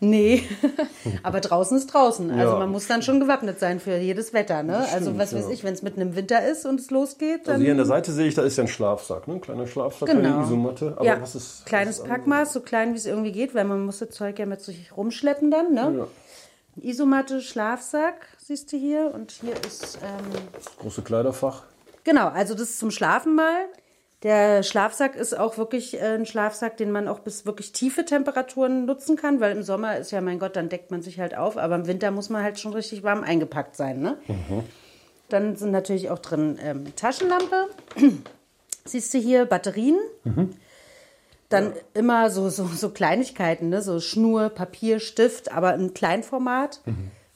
Nee, aber draußen ist draußen. Also Ja. man muss dann schon gewappnet sein für jedes Wetter. Ne? Das also stimmt, was weiß ja. ich, wenn es mitten im Winter ist und es losgeht, dann Also hier an der Seite sehe ich, da ist ja ein Schlafsack, ne? Ein kleiner Schlafsack, Genau. keine Isomatte. Aber ja, was ist. kleines was ist Packmaß, so klein wie es irgendwie geht, weil man muss das Zeug ja mit sich rumschleppen dann. Ne? Ja. Isomatte, Schlafsack, siehst du hier. Und hier ist, ähm, Große Kleiderfach. genau, also das ist zum Schlafen mal. Der Schlafsack ist auch wirklich äh, ein Schlafsack, den man auch bis wirklich tiefe Temperaturen nutzen kann, weil im Sommer ist ja, mein Gott, dann deckt man sich halt auf, aber im Winter muss man halt schon richtig warm eingepackt sein. Ne? Dann sind natürlich auch drin ähm, Taschenlampe. Siehst du hier Batterien? Dann immer so, so, so Kleinigkeiten, ne? so Schnur, Papier, Stift, aber im Kleinformat.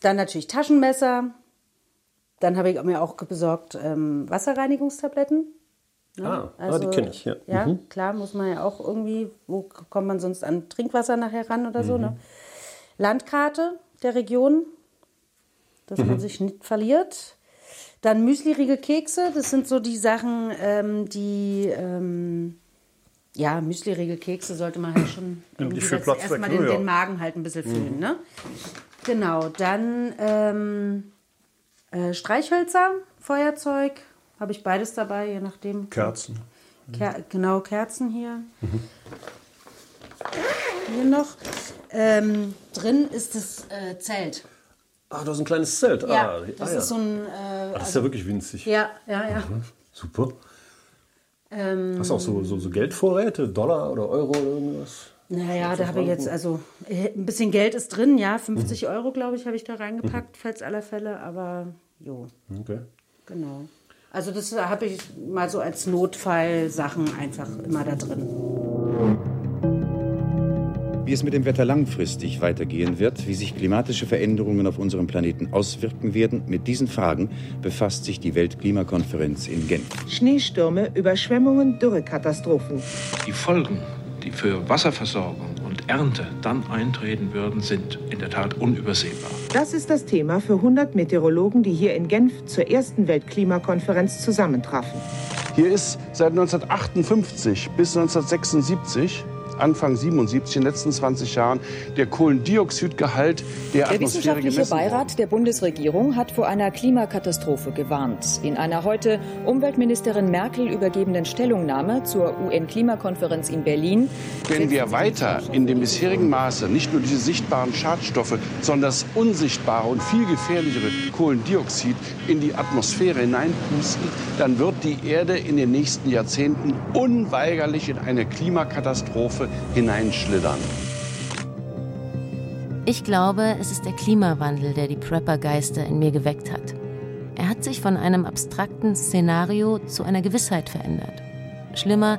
Dann natürlich Taschenmesser. Dann habe ich mir auch besorgt ähm, Wasserreinigungstabletten. Ne? Ah, ah, die kenn ich, ja. Ja, Mhm. klar, muss man ja auch irgendwie, wo kommt man sonst an Trinkwasser nachher ran oder so. Mhm. Ne? Landkarte der Region, dass man Mhm. sich nicht verliert. Dann Müsli-Riegel Kekse, das sind so die Sachen, ähm, die, ähm, ja, Müsli-Riegel Kekse sollte man halt schon erstmal den, ne? Ja. den Magen halt ein bisschen füllen. Mhm. Ne? Genau, dann ähm, äh, Streichhölzer, Feuerzeug, habe ich beides dabei, je nachdem. Kerzen. Ker genau, Kerzen hier. Hier noch. Ähm, drin ist das äh, Zelt. Ah, da ist ein kleines Zelt. Ja, ah, das ah, ja. ist so ein. Äh, Ah, das ist also- ja wirklich winzig. Ja, ja, ja. Mhm. Super. Ähm, Hast du auch so, so, so Geldvorräte, Dollar oder Euro oder irgendwas? Naja, da habe ich jetzt, also äh, ein bisschen Geld ist drin, ja. 50 Euro, glaube ich, habe ich da reingepackt, falls aller Fälle, aber jo, Okay. genau. Also das habe ich mal so als Notfallsachen einfach immer da drin. wie es mit dem Wetter langfristig weitergehen wird, wie sich klimatische Veränderungen auf unserem Planeten auswirken werden, mit diesen Fragen befasst sich die Weltklimakonferenz in Genf. Schneestürme, Überschwemmungen, Dürrekatastrophen. Die Folgen, die für Wasserversorgung und Ernte dann eintreten würden, sind in der Tat unübersehbar. Das ist das Thema für 100 Meteorologen, die hier in Genf zur ersten Weltklimakonferenz zusammentrafen. Hier ist seit 1958 bis 1976 Anfang 77, in den letzten 20 Jahren, der Kohlendioxidgehalt der, der Atmosphäre Wissenschaftliche gemessen Beirat der Bundesregierung hat vor einer Klimakatastrophe gewarnt. In einer heute Umweltministerin Merkel übergebenen Stellungnahme zur UN-Klimakonferenz in Berlin. Wenn wir weiter in dem bisherigen Maße nicht nur diese sichtbaren Schadstoffe, sondern das unsichtbare und viel gefährlichere Kohlendioxid in die Atmosphäre hineinpusten, dann wird die Erde in den nächsten Jahrzehnten unweigerlich in eine Klimakatastrophe hineinschlittern. Ich glaube, es ist der Klimawandel, der die Prepper-Geister in mir geweckt hat. Er hat sich von einem abstrakten Szenario zu einer Gewissheit verändert. Schlimmer,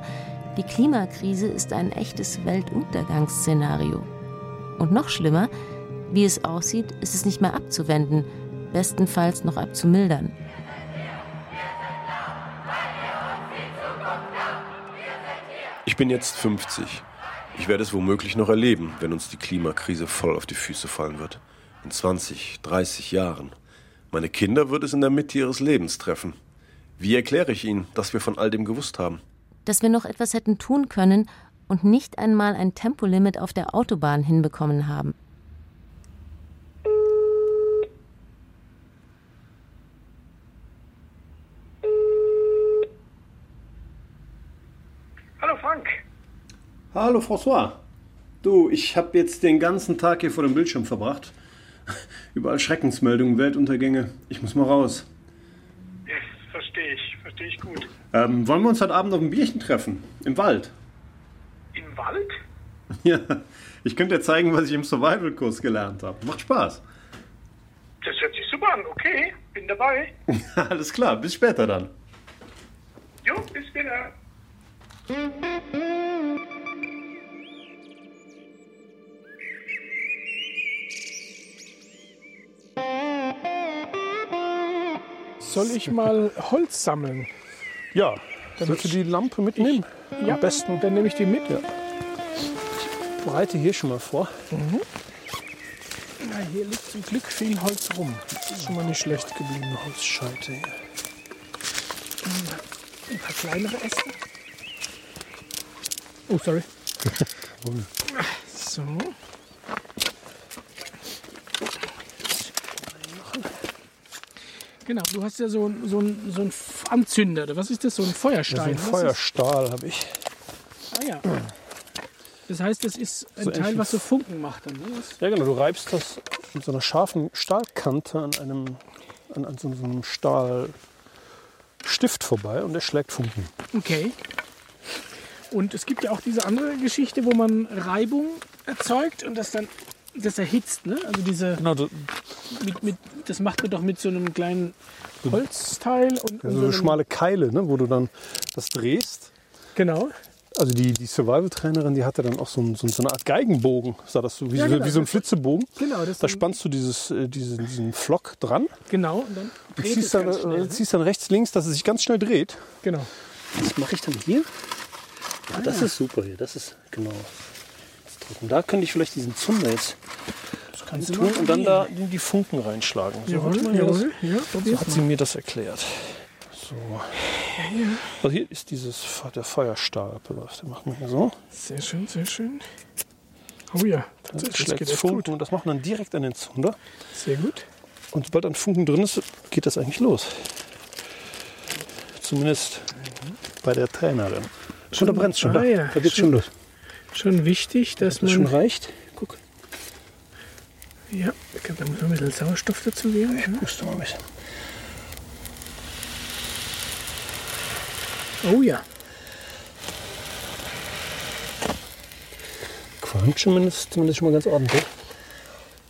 die Klimakrise ist ein echtes Weltuntergangsszenario. Und noch schlimmer, wie es aussieht, ist es nicht mehr abzuwenden, bestenfalls noch abzumildern. Ich bin jetzt 50. Ich werde es womöglich noch erleben, wenn uns die Klimakrise voll auf die Füße fallen wird. In 20, 30 Jahren. Meine Kinder wird es in der Mitte ihres Lebens treffen. Wie erkläre ich ihnen, dass wir von all dem gewusst haben? Dass wir noch etwas hätten tun können und nicht einmal ein Tempolimit auf der Autobahn hinbekommen haben. Hallo Frank. Hallo François. Du, ich habe jetzt den ganzen Tag hier vor dem Bildschirm verbracht. Überall Schreckensmeldungen, Weltuntergänge. Ich muss mal raus. Ja, verstehe ich, verstehe ich gut. Ähm, wollen wir uns heute Abend auf ein Bierchen treffen? Im Wald? Im Wald? Ja, ich könnte dir zeigen, was ich im Survival-Kurs gelernt habe. Macht Spaß. Das hört sich super an. Okay, bin dabei. Alles klar, bis später dann. Jo, bis später. Soll ich mal Holz sammeln? Ja. Dann Willst du die Lampe mitnehmen? Ich, ja, Am besten. Dann nehme ich die mit. Ja. Ich bereite hier schon mal vor. Mhm. Na, hier liegt zum Glück viel Holz rum. Das ist schon mal nicht schlecht geblieben. Holzscheite hier. Ein paar kleinere Äste. Oh, sorry. so. Genau, du hast ja so, so, ein, so ein F- Anzünder. Was ist das? So ein Feuerstein? Ja, so ein Feuerstahl habe ich. Ah ja. Das heißt, das ist ein So Teil, was so Funken macht. Dann, ne? Ja, genau. Du reibst das mit so einer scharfen Stahlkante an einem an, an so einem Stahlstift vorbei und der schlägt Funken. Okay. Und es gibt ja auch diese andere Geschichte, wo man Reibung erzeugt und das dann das erhitzt. Ne? Also diese. Genau, mit, mit, das macht man doch mit so einem kleinen Holzteil und, ja, und so so eine schmale Keile, ne, wo du dann das drehst. Genau. Also die, die Survival-Trainerin, die hatte dann auch so, ein, so, eine Art Geigenbogen, sah das so, wie, Ja, so, genau. wie so ein Flitzebogen. Genau, das da spannst du dieses, äh, diesen, diesen Flock dran. Genau. Und dann Du dreht ziehst es dann, ganz schnell, äh, ne? ziehst dann rechts, links, dass es sich ganz schnell dreht. Genau. Das mache ich dann hier. Ja, das ja. ist super hier. Das ist genau. Drücken. Da könnte ich vielleicht diesen Zunder jetzt Das kannst du tun und dann da die Funken reinschlagen. So, Jawohl, hat man jawohl. das, Ja, so hat sie mir das erklärt. So. Also hier ist dieses der auf, Den machen wir hier so. Sehr schön, sehr schön. Oh ja, Dann tatsächlich. Das geht echt Funken gut. und das machen wir dann direkt an den Zunder. Sehr gut. Und sobald ein Funken drin ist, geht das eigentlich los. Zumindest bei der Trainerin. Schon, da brennt schon. Ah, da, ja. da geht's schon los. Schon wichtig, dass Das man. schon reicht. Ja, da muss man ein bisschen Sauerstoff dazu geben. Ich puste mal ein bisschen. Oh ja. Qualmt zumindest, zumindest schon mal ganz ordentlich.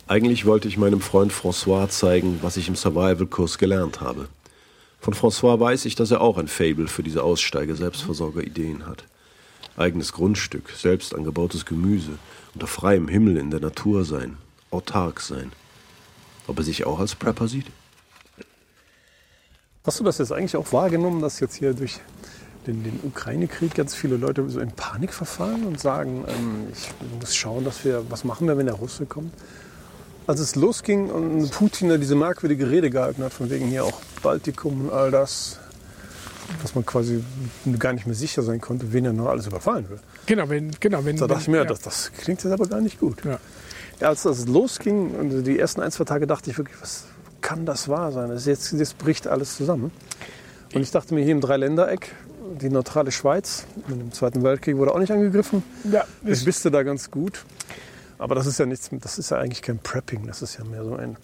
Eigentlich wollte ich meinem Freund François zeigen, was ich im Survival-Kurs gelernt habe. Von François weiß ich, dass er auch ein Fable für diese Aussteiger-Selbstversorger-Ideen hat. Eigenes Grundstück, selbst angebautes Gemüse, unter freiem Himmel in der Natur sein, autark sein. Ob er sich auch als Prepper sieht? Hast du das jetzt eigentlich auch wahrgenommen, dass jetzt hier durch den, den Ukraine-Krieg ganz viele Leute so in Panik verfallen und sagen, ähm, ich muss schauen, dass wir, was machen wir, wenn der Russe kommt? Als es losging und Putin da diese merkwürdige Rede gehalten hat, von wegen hier auch Baltikum und all das, dass man quasi gar nicht mehr sicher sein konnte, wen er noch alles überfallen will. Genau, wenn, genau, wenn, da dachte ich mir, ja. das, das klingt jetzt aber gar nicht gut. Ja. Als das losging und die ersten ein, zwei Tage dachte ich wirklich, was kann das wahr sein? Das jetzt, jetzt bricht alles zusammen. Und ich dachte mir, hier im Dreiländereck, die neutrale Schweiz, dem Zweiten Weltkrieg wurde auch nicht angegriffen. Ja, ich du da ganz gut. Aber das ist ja nichts, das ist ja eigentlich kein Prepping, das ist ja mehr so ein,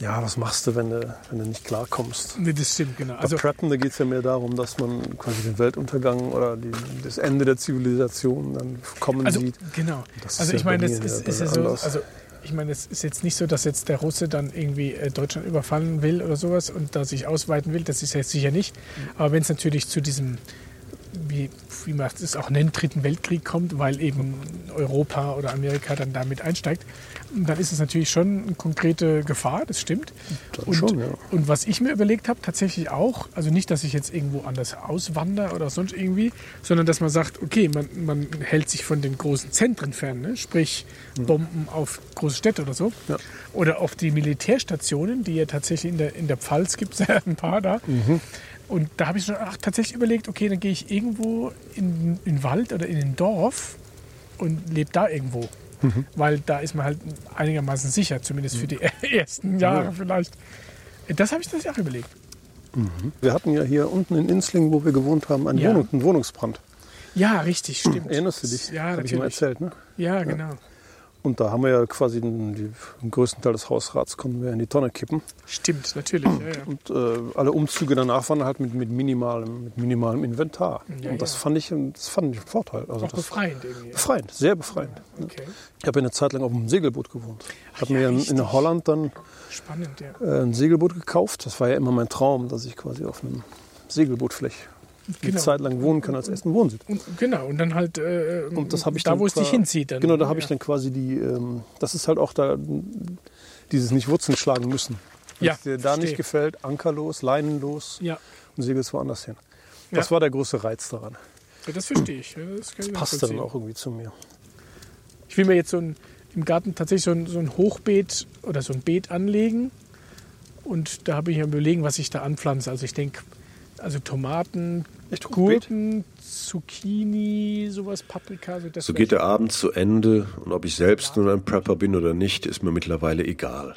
ja, was machst du, wenn du, wenn du nicht klarkommst? Nee, das stimmt, genau. Also, Bei Preppen, da geht es ja mehr darum, dass man quasi den Weltuntergang oder die, das Ende der Zivilisation dann kommen also, sieht. Genau. Das Also ist ich ja meine, ist, ja ist ja so, also ich meine, es ist jetzt nicht so, dass jetzt der Russe dann irgendwie äh, Deutschland überfallen will oder sowas und da sich ausweiten will. Das ist jetzt sicher nicht. Aber wenn es natürlich zu diesem, wie, wie man es auch nennt, Dritten Weltkrieg kommt, weil eben Europa oder Amerika dann damit einsteigt, dann ist es natürlich schon eine konkrete Gefahr, das stimmt. Dann Und, schon, ja. und was ich mir überlegt habe, tatsächlich auch, also nicht, dass ich jetzt irgendwo anders auswandere oder sonst irgendwie, sondern dass man sagt, okay, man, man hält sich von den großen Zentren fern, ne? sprich Bomben auf große Städte oder so. Oder auf die Militärstationen, die ja tatsächlich in der, in der Pfalz gibt es ja ein paar da. Und da habe ich schon auch tatsächlich überlegt, okay, dann gehe ich irgendwo in, in den Wald oder in ein Dorf und lebe da irgendwo. Mhm. Weil da ist man halt einigermaßen sicher, zumindest für die ersten Jahre Ja. vielleicht. Das habe ich das auch überlegt. Mhm. Wir hatten ja hier unten in Inslingen, wo wir gewohnt haben, einen, Ja. Wohnung, einen Wohnungsbrand. Ja, richtig, stimmt. Erinnerst du dich? Ja, Hab natürlich. ich mal erzählt, ne? Ja, genau. Und da haben wir ja quasi den, die, den größten Teil des Hausrats konnten wir in die Tonne kippen. Stimmt, natürlich. Ja, ja. Und äh, alle Umzüge danach waren halt mit, mit, minimalem, mit minimalem Inventar. Ja, und das fand ich, das fand ich einen Vorteil. Also Auch das, befreiend irgendwie. Befreiend, sehr befreiend. Okay. Ich habe ja eine Zeit lang auf einem Segelboot gewohnt. Ich habe mir in, in Holland dann Spannend, äh, ein Segelboot gekauft. Das war ja immer mein Traum, dass ich quasi auf einem Segelboot vielleicht eine Genau. Zeit lang wohnen kann als ersten Wohnsitz. Und, genau, und dann halt äh, Und das ich da, dann wo es dich hinzieht. Dann, Genau, da habe ja. ich dann quasi die, ähm, das ist halt auch da dieses nicht Wurzeln schlagen müssen. Wenn Ja, es dir da verstehe. nicht gefällt, ankerlos, leinenlos Ja. und segelst woanders hin. Das Ja. war der große Reiz daran. Ja, das verstehe ich. Das ich Passte dann auch irgendwie zu mir. Ich will mir jetzt so ein, im Garten tatsächlich so ein, so ein Hochbeet oder so ein Beet anlegen. Und da habe ich ja überlegen, was ich da anpflanze. Also ich denke, also Tomaten, Gurken, Zucchini, sowas, Paprika. So, das So geht der Abend zu Ende und ob ich selbst nun ein Prepper bin oder nicht, ist mir mittlerweile egal.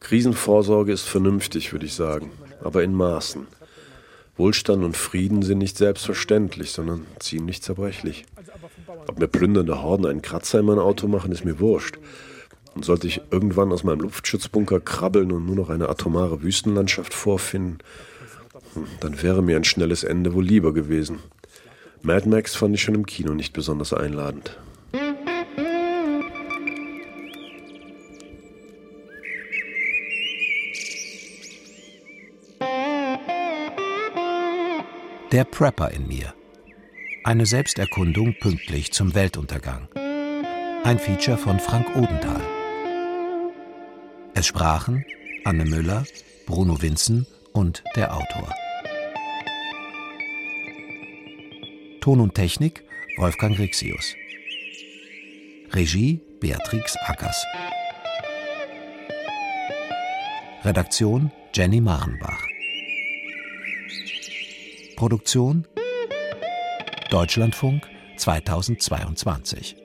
Krisenvorsorge ist vernünftig, würde ich sagen, aber in Maßen. Wohlstand und Frieden sind nicht selbstverständlich, sondern ziemlich zerbrechlich. Ob mir plündernde Horden einen Kratzer in mein Auto machen, ist mir wurscht. Und sollte ich irgendwann aus meinem Luftschutzbunker krabbeln und nur noch eine atomare Wüstenlandschaft vorfinden, dann wäre mir ein schnelles Ende wohl lieber gewesen. Mad Max fand ich schon im Kino nicht besonders einladend. Der Prepper in mir. Eine Selbsterkundung pünktlich zum Weltuntergang. Ein Feature von Frank Odenthal. Es sprachen Anne Müller, Bruno Winzen und der Autor. Ton und Technik Wolfgang Rixius. Regie Beatrix Ackers. Redaktion Jenny Marenbach. Produktion Deutschlandfunk 2022